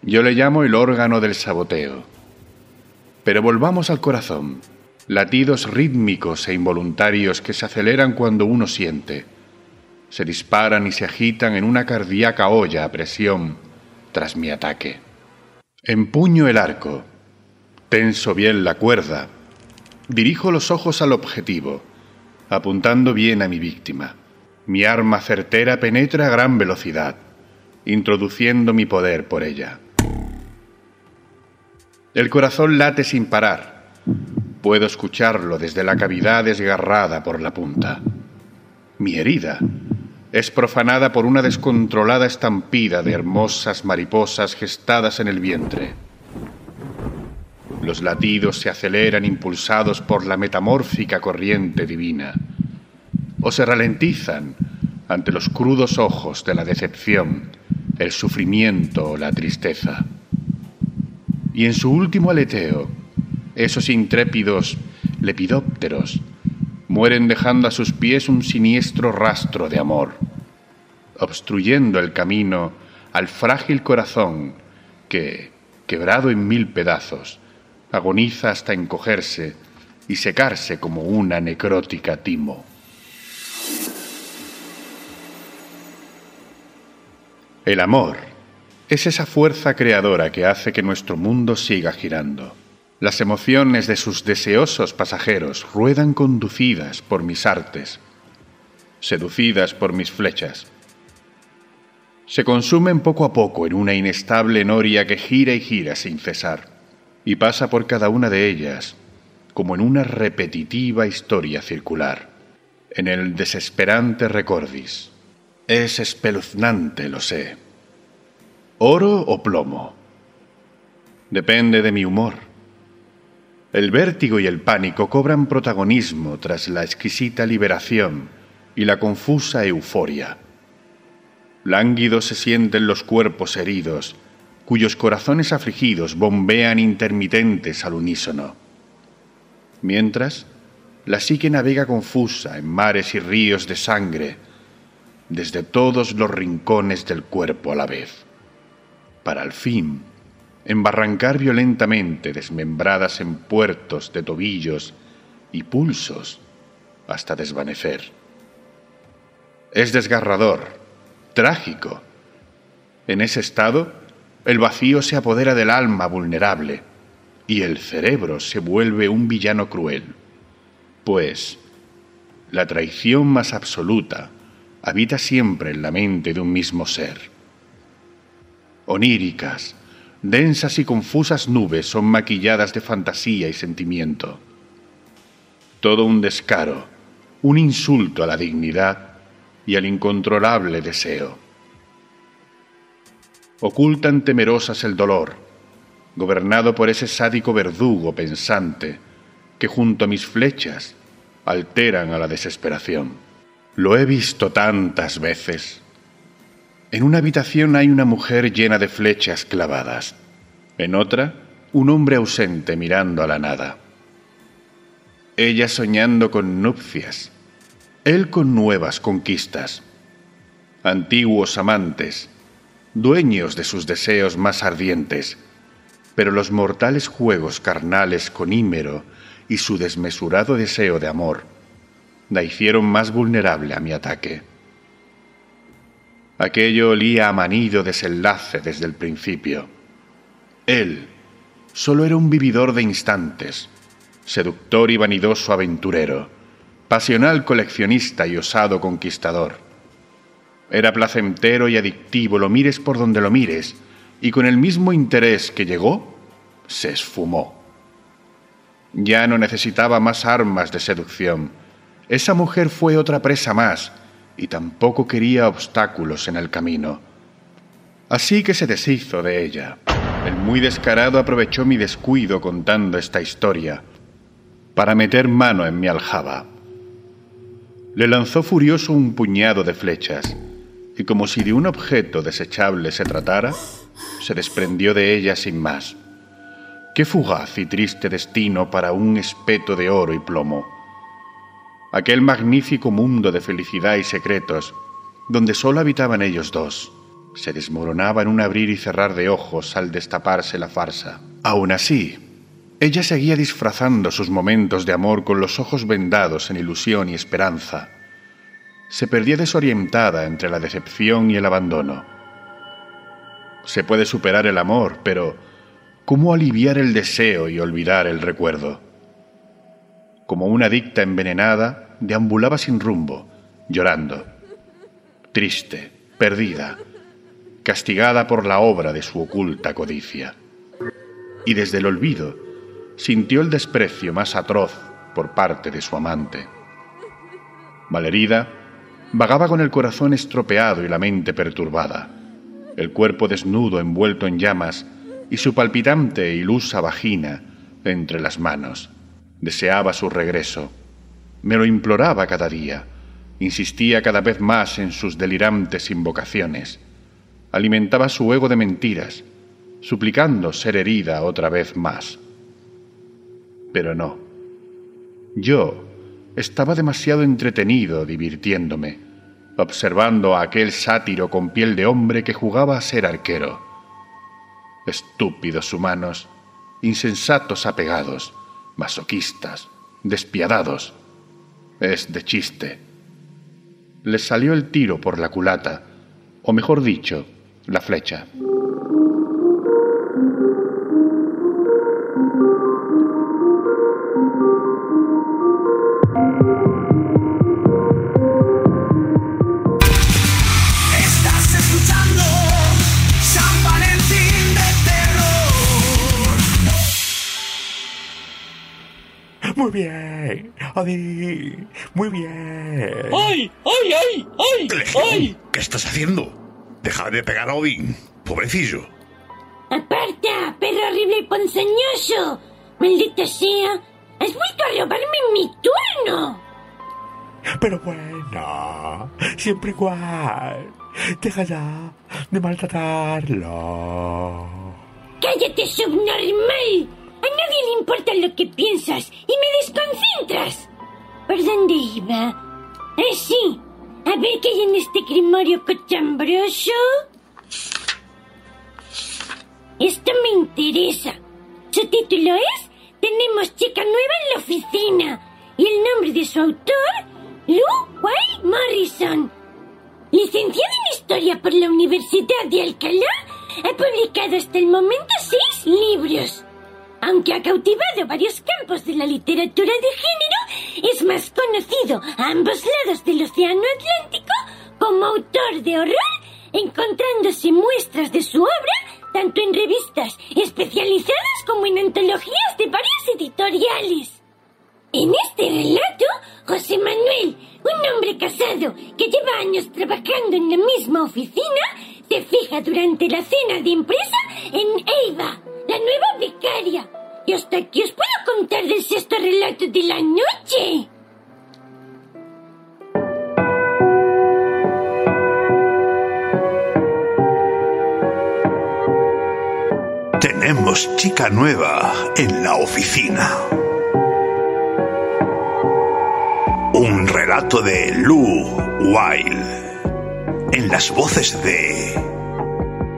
Yo le llamo el órgano del saboteo. Pero volvamos al corazón. Latidos rítmicos e involuntarios que se aceleran cuando uno siente se disparan y se agitan en una cardíaca olla a presión tras mi ataque. Empuño el arco, tenso bien la cuerda, dirijo los ojos al objetivo, apuntando bien a mi víctima. Mi arma certera penetra a gran velocidad, introduciendo mi poder por ella. El corazón late sin parar. Puedo escucharlo desde la cavidad desgarrada por la punta. Mi herida es profanada por una descontrolada estampida de hermosas mariposas gestadas en el vientre. Los latidos se aceleran impulsados por la metamórfica corriente divina, o se ralentizan ante los crudos ojos de la decepción, el sufrimiento o la tristeza. y en su último aleteo, esos intrépidos lepidópteros mueren dejando a sus pies un siniestro rastro de amor, obstruyendo el camino al frágil corazón que, quebrado en mil pedazos, agoniza hasta encogerse y secarse como una necrótica timo. El amor es esa fuerza creadora que hace que nuestro mundo siga girando. Las emociones de sus deseosos pasajeros ruedan conducidas por mis artes, seducidas por mis flechas. Se consumen poco a poco en una inestable noria que gira y gira sin cesar, y pasa por cada una de ellas como en una repetitiva historia circular, en el desesperante recordis. Es espeluznante, lo sé. ¿Oro o plomo? Depende de mi humor el vértigo y el pánico cobran protagonismo tras la exquisita liberación y la confusa euforia. Lánguidos se sienten los cuerpos heridos, cuyos corazones afligidos bombean intermitentes al unísono. Mientras, la psique navega confusa en mares y ríos de sangre, desde todos los rincones del cuerpo a la vez, para al fin embarrancar violentamente desmembradas en puertos de tobillos y pulsos hasta desvanecer. Es desgarrador, trágico. En ese estado, el vacío se apodera del alma vulnerable y el cerebro se vuelve un villano cruel, pues la traición más absoluta habita siempre en la mente de un mismo ser. Oníricas, densas y confusas nubes son maquilladas de fantasía y sentimiento. Todo un descaro, un insulto a la dignidad y al incontrolable deseo. Ocultan temerosas el dolor, gobernado por ese sádico verdugo pensante que junto a mis flechas alteran a la desesperación. Lo he visto tantas veces en una habitación hay una mujer llena de flechas clavadas. En otra, un hombre ausente mirando a la nada. Ella soñando con nupcias, él con nuevas conquistas. Antiguos amantes, dueños de sus deseos más ardientes, pero los mortales juegos carnales con Ímero y su desmesurado deseo de amor la hicieron más vulnerable a mi ataque. Aquello olía a manido desenlace desde el principio. Él solo era un vividor de instantes, seductor y vanidoso aventurero, pasional coleccionista y osado conquistador. Era placentero y adictivo, lo mires por donde lo mires, y con el mismo interés que llegó, se esfumó. Ya no necesitaba más armas de seducción. Esa mujer fue otra presa más, y tampoco quería obstáculos en el camino. Así que se deshizo de ella. El muy descarado aprovechó mi descuido contando esta historia para meter mano en mi aljaba. Le lanzó furioso un puñado de flechas y como si de un objeto desechable se tratara, se desprendió de ella sin más. Qué fugaz y triste destino para un espeto de oro y plomo aquel magnífico mundo de felicidad y secretos, donde sólo habitaban ellos dos, se desmoronaba en un abrir y cerrar de ojos al destaparse la farsa. Aún así, ella seguía disfrazando sus momentos de amor con los ojos vendados en ilusión y esperanza. Se perdía desorientada entre la decepción y el abandono. Se puede superar el amor, pero ¿cómo aliviar el deseo y olvidar el recuerdo? Como una adicta envenenada, deambulaba sin rumbo, llorando, triste, perdida, castigada por la obra de su oculta codicia. Y desde el olvido sintió el desprecio más atroz por parte de su amante. Malherida, vagaba con el corazón estropeado y la mente perturbada, el cuerpo desnudo envuelto en llamas y su palpitante e ilusa vagina entre las manos Deseaba su regreso. Me lo imploraba cada día. Insistía cada vez más en sus delirantes invocaciones. Alimentaba su ego de mentiras, suplicando ser herida otra vez más. Pero no. Yo estaba demasiado entretenido divirtiéndome, observando a aquel sátiro con piel de hombre que jugaba a ser arquero. Estúpidos humanos, insensatos apegados, masoquistas, despiadados. Es de chiste. Les salió el tiro por la culata, o mejor dicho, la flecha. Muy bien, Adi, muy bien. ¡Ay! ¡Ay, ay, ay! ¡Ay! ¿Qué estás haciendo? Deja de pegar a Odín, pobrecillo. ¡Aparta, perro horrible y ponzoñoso! ¡Maldita sea! ¡Has vuelto a robarme mi turno! Pero bueno, siempre igual. Deja ya de maltratarlo. ¡Cállate, subnormal! A nadie le importa lo que piensas y me desconcentras. ¿Por dónde iba? Ah, sí. A ver qué hay en este grimorio cochambroso. Esto me interesa. Su título es Tenemos chica nueva en la oficina. Y el nombre de su autor, Lou White Morrison. Licenciado en Historia por la Universidad de Alcalá, ha publicado hasta el momento seis libros. Aunque ha cautivado varios campos de la literatura de género, es más conocido a ambos lados del Océano Atlántico como autor de horror, encontrándose muestras de su obra tanto en revistas especializadas como en antologías de varias editoriales. En este relato, José Manuel, un hombre casado que lleva años trabajando en la misma oficina, se fija durante la cena de empresa en Eva, la nueva becaria. Y hasta aquí os puedo contar del sexto relato de la noche. Tenemos chica nueva en la oficina. Un relato de Lou Wilde. En las voces de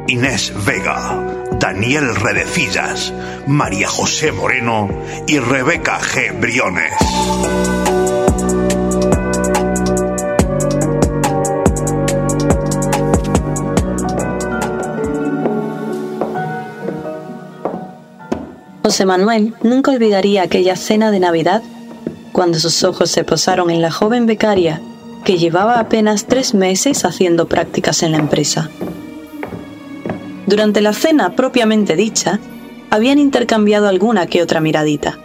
Inés Vega, Daniel Redecillas, María José Moreno y Rebeca G. Briones. José Manuel nunca olvidaría aquella cena de Navidad cuando sus ojos se posaron en la joven becaria que llevaba apenas tres meses haciendo prácticas en la empresa. Durante la cena propiamente dicha, habían intercambiado alguna que otra miradita,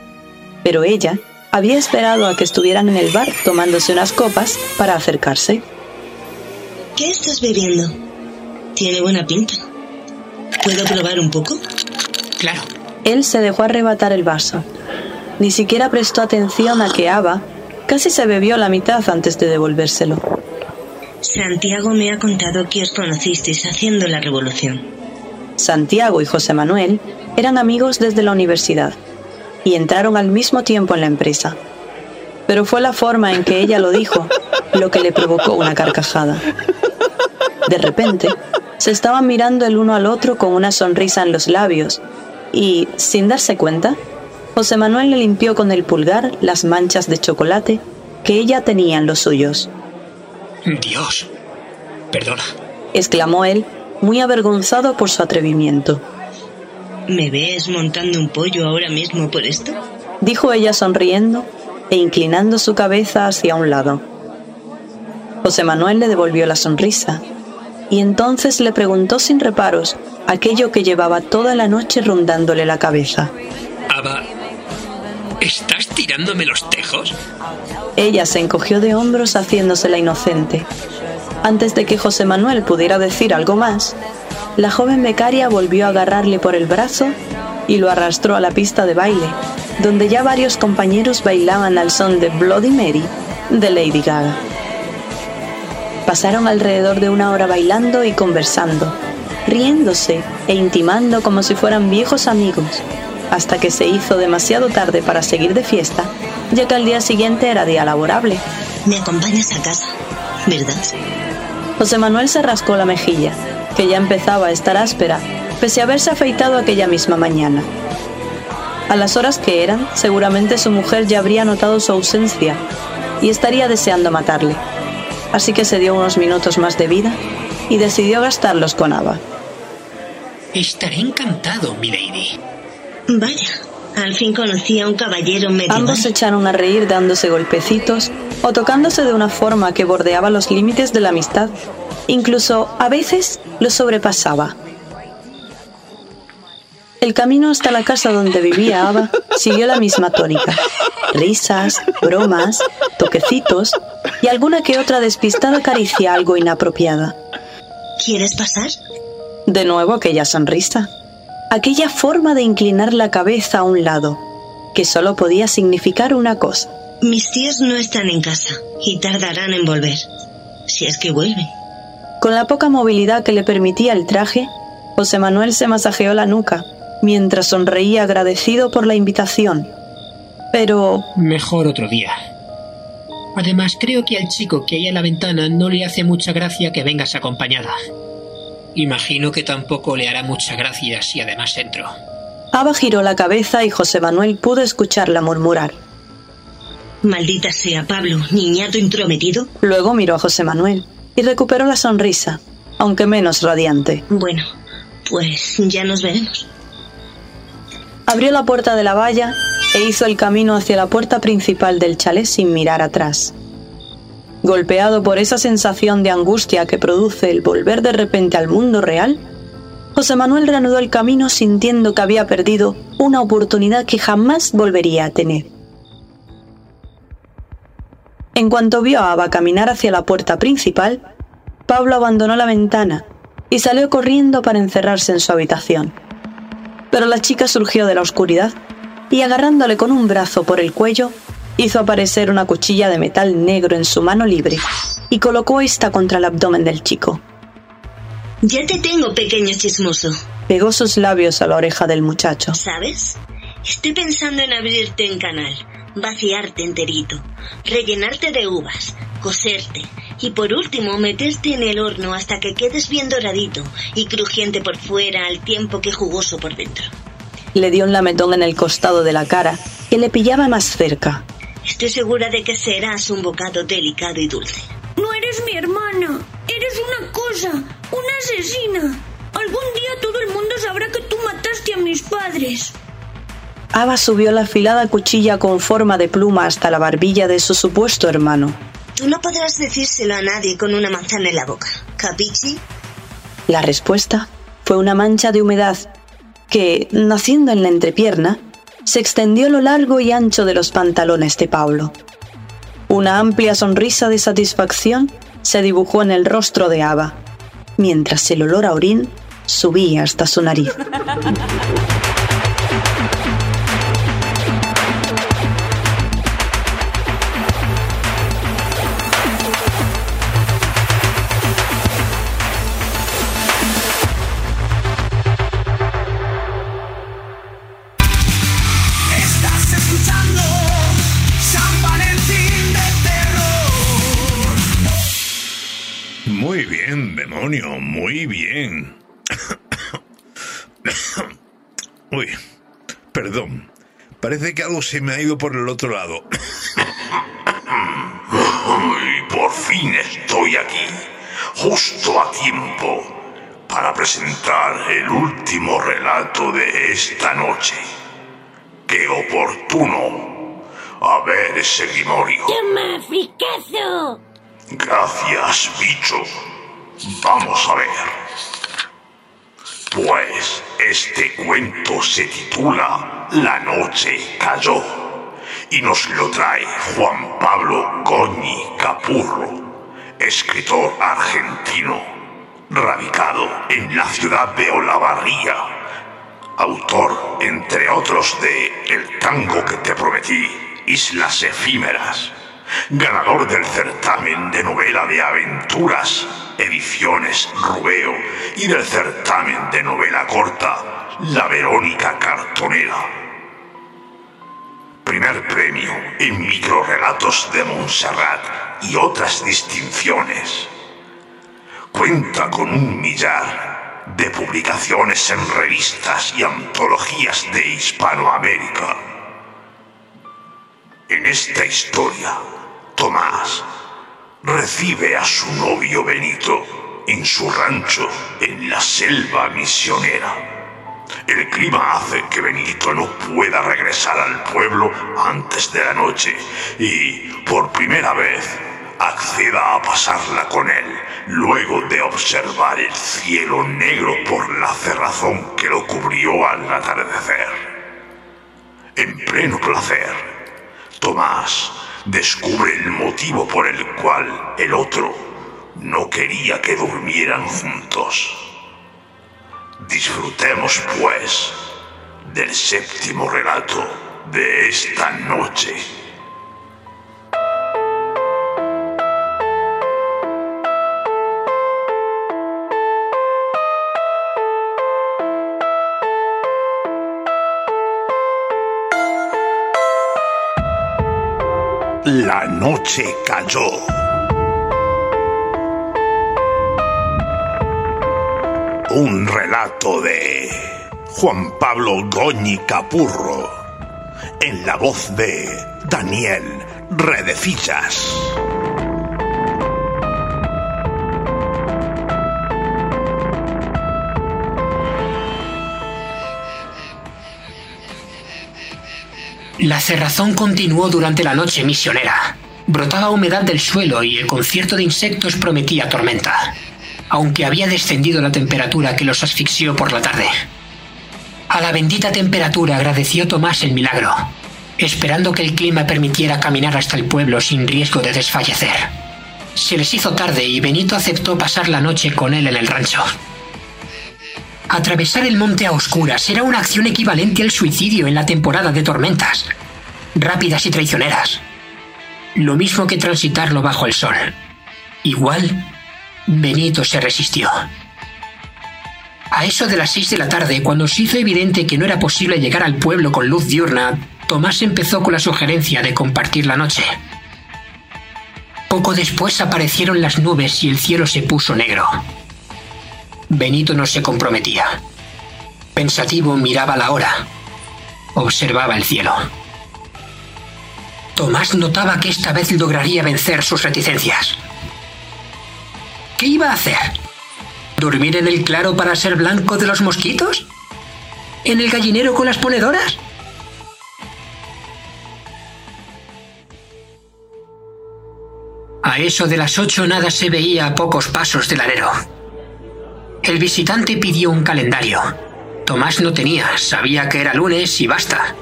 pero ella había esperado a que estuvieran en el bar tomándose unas copas para acercarse. ¿Qué estás bebiendo? Tiene buena pinta. ¿Puedo probar un poco? Claro. Él se dejó arrebatar el vaso. Ni siquiera prestó atención a que Ava casi se bebió la mitad antes de devolvérselo. Santiago me ha contado que os conocisteis haciendo la revolución. Santiago y José Manuel eran amigos desde la universidad y entraron al mismo tiempo en la empresa. Pero fue la forma en que ella lo dijo lo que le provocó una carcajada. De repente, se estaban mirando el uno al otro con una sonrisa en los labios y, sin darse cuenta, José Manuel le limpió con el pulgar las manchas de chocolate que ella tenía en los suyos. Dios. Perdona. exclamó él, muy avergonzado por su atrevimiento. ¿Me ves montando un pollo ahora mismo por esto? dijo ella sonriendo e inclinando su cabeza hacia un lado. José Manuel le devolvió la sonrisa y entonces le preguntó sin reparos aquello que llevaba toda la noche rondándole la cabeza. Ava, ¿estás tirándome los tejos? Ella se encogió de hombros haciéndose la inocente. Antes de que José Manuel pudiera decir algo más, la joven becaria volvió a agarrarle por el brazo y lo arrastró a la pista de baile, donde ya varios compañeros bailaban al son de Bloody Mary de Lady Gaga. Pasaron alrededor de una hora bailando y conversando, riéndose e intimando como si fueran viejos amigos, hasta que se hizo demasiado tarde para seguir de fiesta, ya que al día siguiente era día laborable. Me acompañas a casa, ¿verdad? José Manuel se rascó la mejilla, que ya empezaba a estar áspera, pese a haberse afeitado aquella misma mañana. A las horas que eran, seguramente su mujer ya habría notado su ausencia y estaría deseando matarle. Así que se dio unos minutos más de vida y decidió gastarlos con Ava. Estaré encantado, milady. Vaya, al fin conocí a un caballero medieval. Ambos se echaron a reír dándose golpecitos o tocándose de una forma que bordeaba los límites de la amistad. Incluso, a veces, lo sobrepasaba. El camino hasta la casa donde vivía Ava siguió la misma tónica. Risas, bromas, toquecitos y alguna que otra despistada caricia algo inapropiada. ¿Quieres pasar? De nuevo aquella sonrisa. Aquella forma de inclinar la cabeza a un lado, que solo podía significar una cosa. Mis tíos no están en casa y tardarán en volver. Si es que vuelven. Con la poca movilidad que le permitía el traje, José Manuel se masajeó la nuca mientras sonreía agradecido por la invitación. Pero... Mejor otro día. Además, creo que al chico que hay a la ventana no le hace mucha gracia que vengas acompañada. Imagino que tampoco le hará mucha gracia si además entro. Ava giró la cabeza y José Manuel pudo escucharla murmurar. Maldita sea, Pablo, niñato intrometido. Luego miró a José Manuel y recuperó la sonrisa, aunque menos radiante. Bueno, pues ya nos veremos. Abrió la puerta de la valla e hizo el camino hacia la puerta principal del chalet sin mirar atrás. Golpeado por esa sensación de angustia que produce el volver de repente al mundo real, José Manuel reanudó el camino sintiendo que había perdido una oportunidad que jamás volvería a tener. En cuanto vio a Ava caminar hacia la puerta principal, Pablo abandonó la ventana y salió corriendo para encerrarse en su habitación. Pero la chica surgió de la oscuridad y agarrándole con un brazo por el cuello, hizo aparecer una cuchilla de metal negro en su mano libre y colocó esta contra el abdomen del chico. Ya te tengo, pequeño chismoso. Pegó sus labios a la oreja del muchacho. ¿Sabes? Estoy pensando en abrirte en canal, vaciarte enterito, rellenarte de uvas, coserte y por último meterte en el horno hasta que quedes bien doradito y crujiente por fuera al tiempo que jugoso por dentro. Le dio un lametón en el costado de la cara que le pillaba más cerca. Estoy segura de que serás un bocado delicado y dulce. No eres mi hermana. Eres una cosa, una asesina. Algún día todo el mundo sabrá que tú mataste a mis padres. Ava subió la afilada cuchilla con forma de pluma hasta la barbilla de su supuesto hermano. Tú no podrás decírselo a nadie con una manzana en la boca. ¿Capichi? La respuesta fue una mancha de humedad que, naciendo en la entrepierna, se extendió lo largo y ancho de los pantalones de Pablo. Una amplia sonrisa de satisfacción se dibujó en el rostro de Ava, mientras el olor a orín subía hasta su nariz. Muy bien. Uy, perdón. Parece que algo se me ha ido por el otro lado. Y por fin estoy aquí, justo a tiempo, para presentar el último relato de esta noche. ¡Qué oportuno! A ver ese grimorio. ¡Toma, fricazo! Gracias, bicho. Vamos a ver. Pues este cuento se titula La noche cayó y nos lo trae Juan Pablo Goñi Capurro, escritor argentino, radicado en la ciudad de Olavarría, autor, entre otros, de El tango que te prometí, Islas efímeras, ganador del certamen de novela de aventuras, ediciones Rubeo, y del certamen de novela corta, La Verónica Cartonera. Primer premio en microrelatos de Montserrat y otras distinciones. Cuenta con un millar de publicaciones en revistas y antologías de Hispanoamérica. En esta historia, Tomás recibe a su novio Benito en su rancho en la selva misionera. El clima hace que Benito no pueda regresar al pueblo antes de la noche y, por primera vez, acceda a pasarla con él, luego de observar el cielo negro por la cerrazón que lo cubrió al atardecer. En pleno placer, Tomás descubre el motivo por el cual el otro no quería que durmieran juntos. Disfrutemos, pues, del séptimo relato de esta noche. La noche cayó. Un relato de Juan Pablo Goñi Capurro, en la voz de Daniel Redecillas. La cerrazón continuó durante la noche misionera. Brotaba humedad del suelo y el concierto de insectos prometía tormenta, aunque había descendido la temperatura que los asfixió por la tarde. A la bendita temperatura agradeció Tomás el milagro, esperando que el clima permitiera caminar hasta el pueblo sin riesgo de desfallecer. Se les hizo tarde y Benito aceptó pasar la noche con él en el rancho. Atravesar el monte a oscuras era una acción equivalente al suicidio en la temporada de tormentas, rápidas y traicioneras. Lo mismo que transitarlo bajo el sol. Igual, Benito se resistió. A eso de las seis de la tarde, cuando se hizo evidente que no era posible llegar al pueblo con luz diurna, Tomás empezó con la sugerencia de compartir la noche. Poco después aparecieron las nubes y el cielo se puso negro. Benito no se comprometía. Pensativo miraba la hora. Observaba el cielo. Tomás notaba que esta vez lograría vencer sus reticencias. ¿Qué iba a hacer? ¿Dormir en el claro para ser blanco de los mosquitos? ¿En el gallinero con las ponedoras? A eso de las ocho nada se veía a pocos pasos del alero. El visitante pidió un calendario. Tomás no tenía, sabía que era lunes y basta.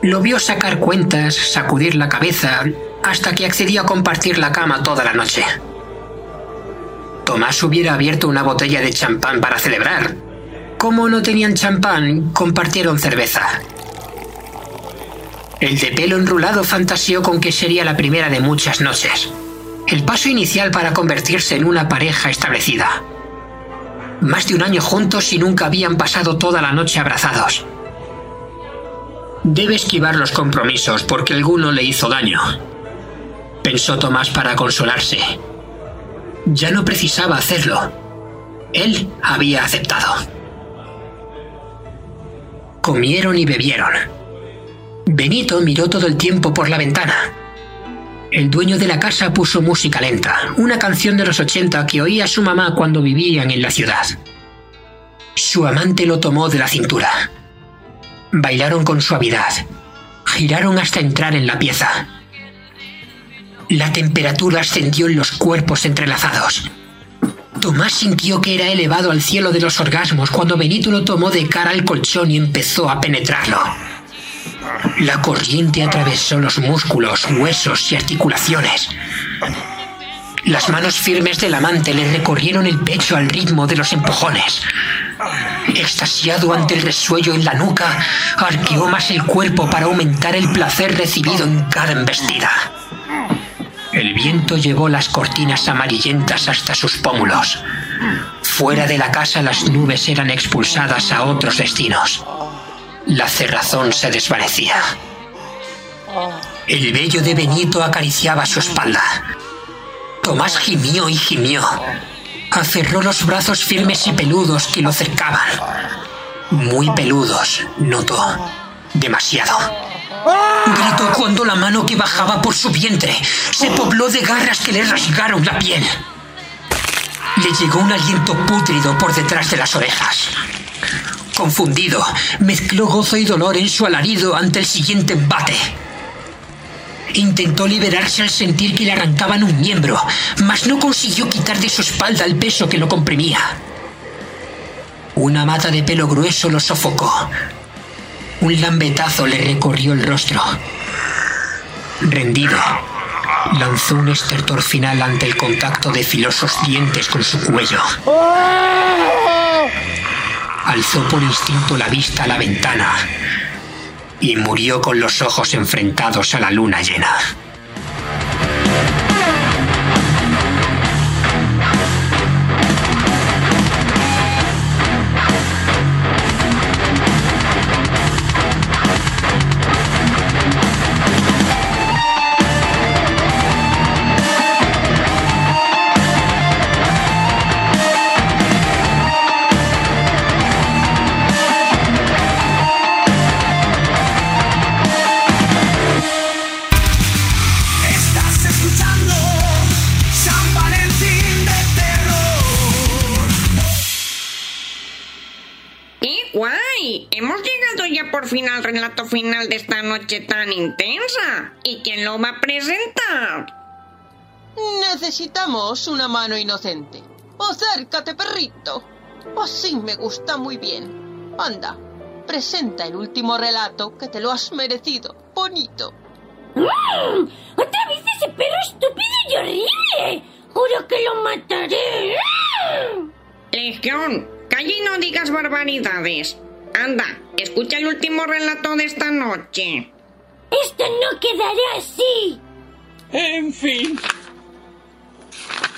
Lo vio sacar cuentas, sacudir la cabeza, hasta que accedió a compartir la cama toda la noche. Tomás hubiera abierto una botella de champán para celebrar. Como no tenían champán, compartieron cerveza. El de pelo enrulado fantaseó con que sería la primera de muchas noches. El paso inicial para convertirse en una pareja establecida. Más de un año juntos y nunca habían pasado toda la noche abrazados. Debe esquivar los compromisos porque alguno le hizo daño. Pensó Tomás para consolarse. Ya no precisaba hacerlo. Él había aceptado. Comieron y bebieron. Benito miró todo el tiempo por la ventana. El dueño de la casa puso música lenta, una canción de los 80 que oía su mamá cuando vivían en la ciudad. Su amante lo tomó de la cintura. Bailaron con suavidad. Giraron hasta entrar en la pieza. La temperatura ascendió en los cuerpos entrelazados. Tomás sintió que era elevado al cielo de los orgasmos cuando Benito lo tomó de cara al colchón y empezó a penetrarlo. La corriente atravesó los músculos, huesos y articulaciones. Las manos firmes del amante le recorrieron el pecho al ritmo de los empujones. Extasiado ante el resuello en la nuca, arqueó más el cuerpo para aumentar el placer recibido en cada embestida. El viento llevó las cortinas amarillentas hasta sus pómulos. Fuera de la casa las nubes eran expulsadas a otros destinos. La cerrazón se desvanecía. El vello de Benito acariciaba su espalda. Tomás gimió y gimió. Aferró los brazos firmes y peludos que lo cercaban. Muy peludos, notó. Demasiado. Gritó cuando la mano que bajaba por su vientre se pobló de garras que le rasgaron la piel. Le llegó un aliento pútrido por detrás de las orejas. Confundido, mezcló gozo y dolor en su alarido ante el siguiente embate. Intentó liberarse al sentir que le arrancaban un miembro, mas no consiguió quitar de su espalda el peso que lo comprimía. Una mata de pelo grueso lo sofocó. Un lambetazo le recorrió el rostro. Rendido, lanzó un estertor final ante el contacto de filosos dientes con su cuello. Alzó por instinto la vista a la ventana y murió con los ojos enfrentados a la luna llena. Hemos llegado ya por fin al relato final de esta noche tan intensa. ¿Y quién lo va a presentar? Necesitamos una mano inocente. Acércate, perrito. Así me gusta muy bien. Anda, presenta el último relato que te lo has merecido. Bonito. ¡Mm! ¡Otra vez ese perro estúpido y horrible! ¡Juro que lo mataré! Legión, calla y no digas barbaridades. Anda, escucha el último relato de esta noche. ¡Esto no quedará así! En fin.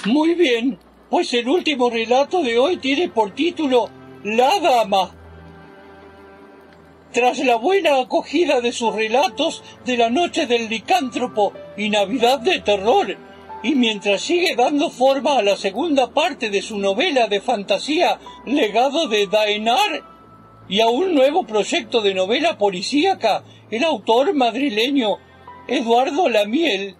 Muy bien, pues el último relato de hoy tiene por título La Dama. Tras la buena acogida de sus relatos de la noche del licántropo y Navidad de terror, y mientras sigue dando forma a la segunda parte de su novela de fantasía Legado de Daenar, y a un nuevo proyecto de novela policíaca, el autor madrileño Eduardo Lamiel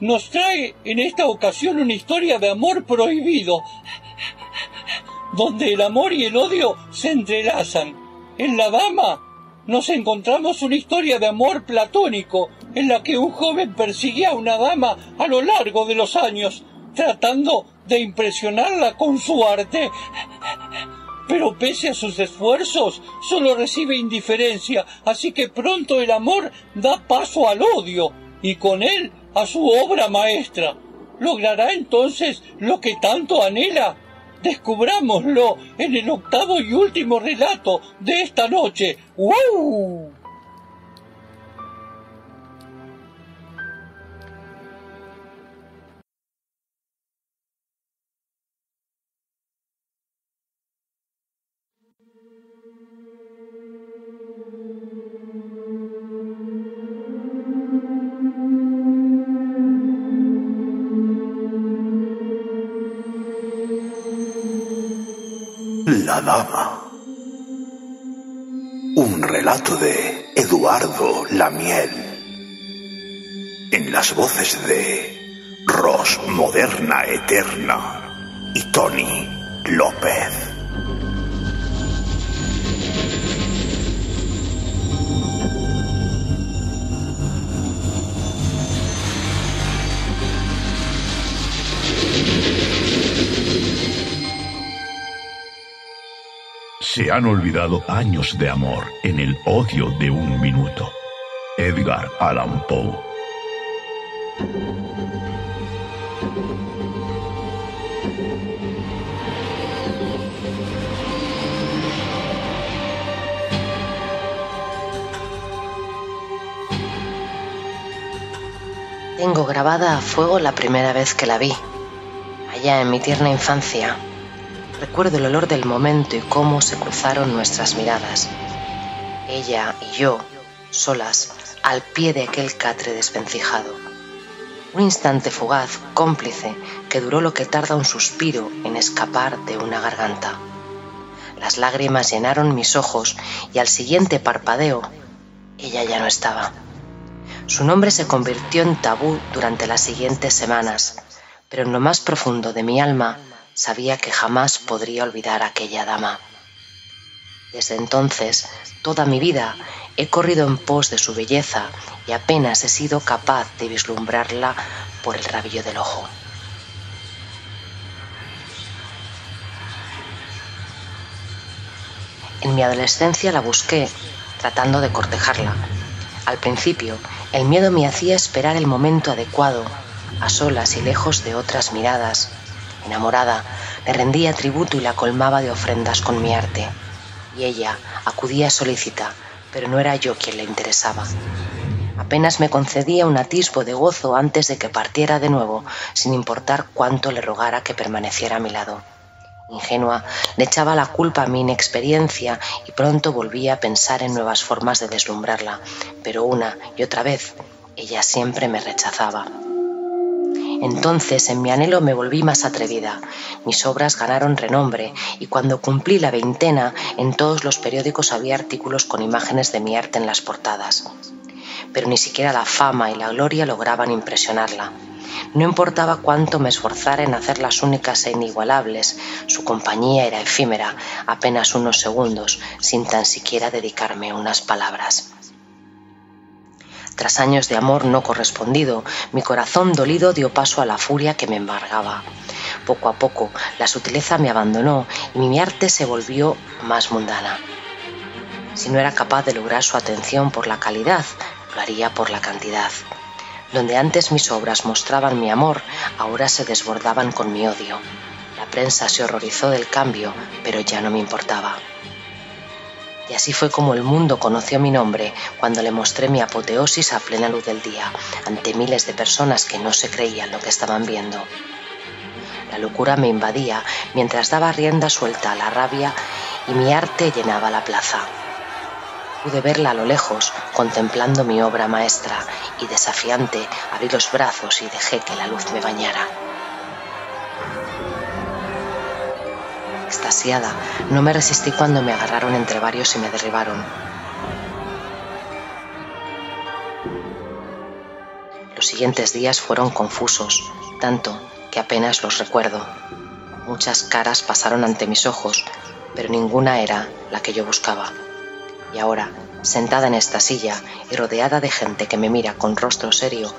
nos trae en esta ocasión una historia de amor prohibido, donde el amor y el odio se entrelazan. En La Dama nos encontramos una historia de amor platónico, en la que un joven persigue a una dama a lo largo de los años, tratando de impresionarla con su arte. Pero pese a sus esfuerzos, solo recibe indiferencia, así que pronto el amor da paso al odio, y con él a su obra maestra. ¿Logrará entonces lo que tanto anhela? Descubrámoslo en el octavo y último relato de esta noche. ¡Wow! Relato de Eduardo Lamiel. En las voces de Ros Moderna Eterna y Tony López. Se han olvidado años de amor en el odio de un minuto. Edgar Allan Poe. Tengo grabada a fuego la primera vez que la vi, allá en mi tierna infancia. Recuerdo el olor del momento y cómo se cruzaron nuestras miradas. Ella y yo, solas, al pie de aquel catre desvencijado. Un instante fugaz, cómplice, que duró lo que tarda un suspiro en escapar de una garganta. Las lágrimas llenaron mis ojos y al siguiente parpadeo, ella ya no estaba. Su nombre se convirtió en tabú durante las siguientes semanas, pero en lo más profundo de mi alma sabía que jamás podría olvidar a aquella dama. Desde entonces, toda mi vida he corrido en pos de su belleza y apenas he sido capaz de vislumbrarla por el rabillo del ojo. En mi adolescencia la busqué, tratando de cortejarla. Al principio, el miedo me hacía esperar el momento adecuado, a solas y lejos de otras miradas. Enamorada, le rendía tributo y la colmaba de ofrendas con mi arte. Y ella acudía solícita, pero no era yo quien le interesaba. Apenas me concedía un atisbo de gozo antes de que partiera de nuevo, sin importar cuánto le rogara que permaneciera a mi lado. Ingenua, le echaba la culpa a mi inexperiencia y pronto volvía a pensar en nuevas formas de deslumbrarla, pero una y otra vez ella siempre me rechazaba. Entonces, en mi anhelo me volví más atrevida. Mis obras ganaron renombre y cuando cumplí la veintena, en todos los periódicos había artículos con imágenes de mi arte en las portadas. Pero ni siquiera la fama y la gloria lograban impresionarla. No importaba cuánto me esforzara en hacerlas únicas e inigualables, su compañía era efímera, apenas unos segundos, sin tan siquiera dedicarme unas palabras. Tras años de amor no correspondido, mi corazón dolido dio paso a la furia que me embargaba. Poco a poco, la sutileza me abandonó y mi arte se volvió más mundana. Si no era capaz de lograr su atención por la calidad, lo haría por la cantidad. Donde antes mis obras mostraban mi amor, ahora se desbordaban con mi odio. La prensa se horrorizó del cambio, pero ya no me importaba. Y así fue como el mundo conoció mi nombre cuando le mostré mi apoteosis a plena luz del día, ante miles de personas que no se creían lo que estaban viendo. La locura me invadía mientras daba rienda suelta a la rabia y mi arte llenaba la plaza. Pude verla a lo lejos, contemplando mi obra maestra, y desafiante abrí los brazos y dejé que la luz me bañara. Extasiada, no me resistí cuando me agarraron entre varios y me derribaron. Los siguientes días fueron confusos, tanto que apenas los recuerdo. Muchas caras pasaron ante mis ojos, pero ninguna era la que yo buscaba. Y ahora, sentada en esta silla y rodeada de gente que me mira con rostro serio,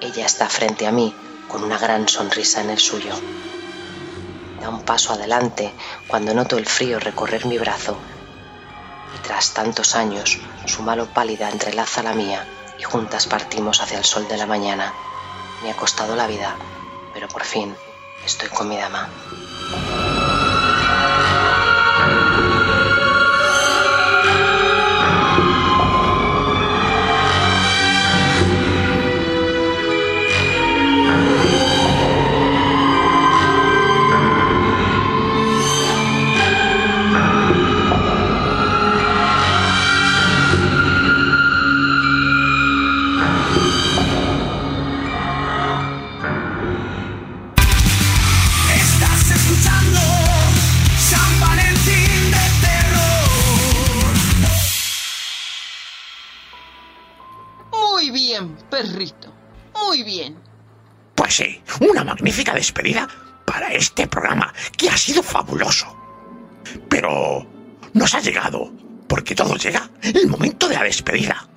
ella está frente a mí con una gran sonrisa en el suyo. Da un paso adelante cuando noto el frío recorrer mi brazo. Y tras tantos años, su mano pálida entrelaza la mía y juntas partimos hacia el sol de la mañana. Me ha costado la vida, pero por fin estoy con mi dama. Magnífica despedida para este programa, que ha sido fabuloso. Pero nos ha llegado, porque todo llega, el momento de la despedida.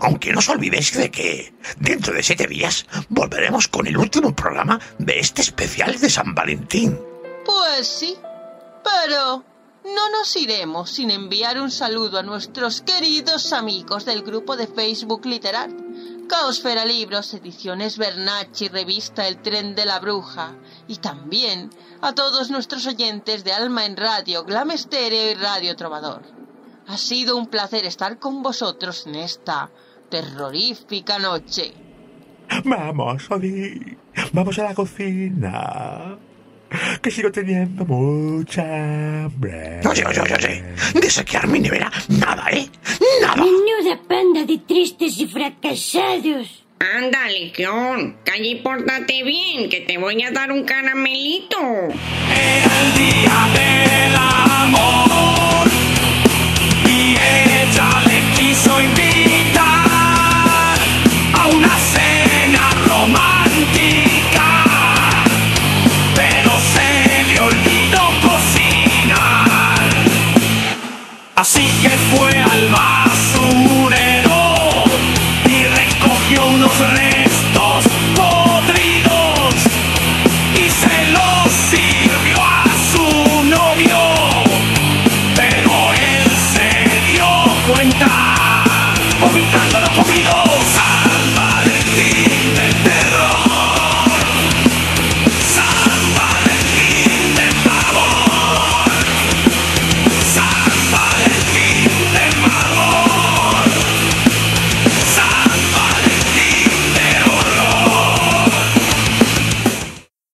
Aunque no os olvidéis de que dentro de siete días volveremos con el último programa de este especial de San Valentín. Pues sí, pero no nos iremos sin enviar un saludo a nuestros queridos amigos del grupo de Facebook Literat, Caosfera Libros, Ediciones Bernacchi, Revista El Tren de la Bruja, y también a todos nuestros oyentes de Alma en Radio, Glam Estéreo y Radio Trovador. Ha sido un placer estar con vosotros en esta terrorífica noche. Vamos. Vamos a la cocina. Que sigo teniendo mucha hambre. Oye, oye, oye, oye. De saquear mi nevera, nada, ¿eh? Nada. Menuda panda de tristes y fracasados. Anda, Legión, calla y pórtate bien, que te voy a dar un caramelito. El día de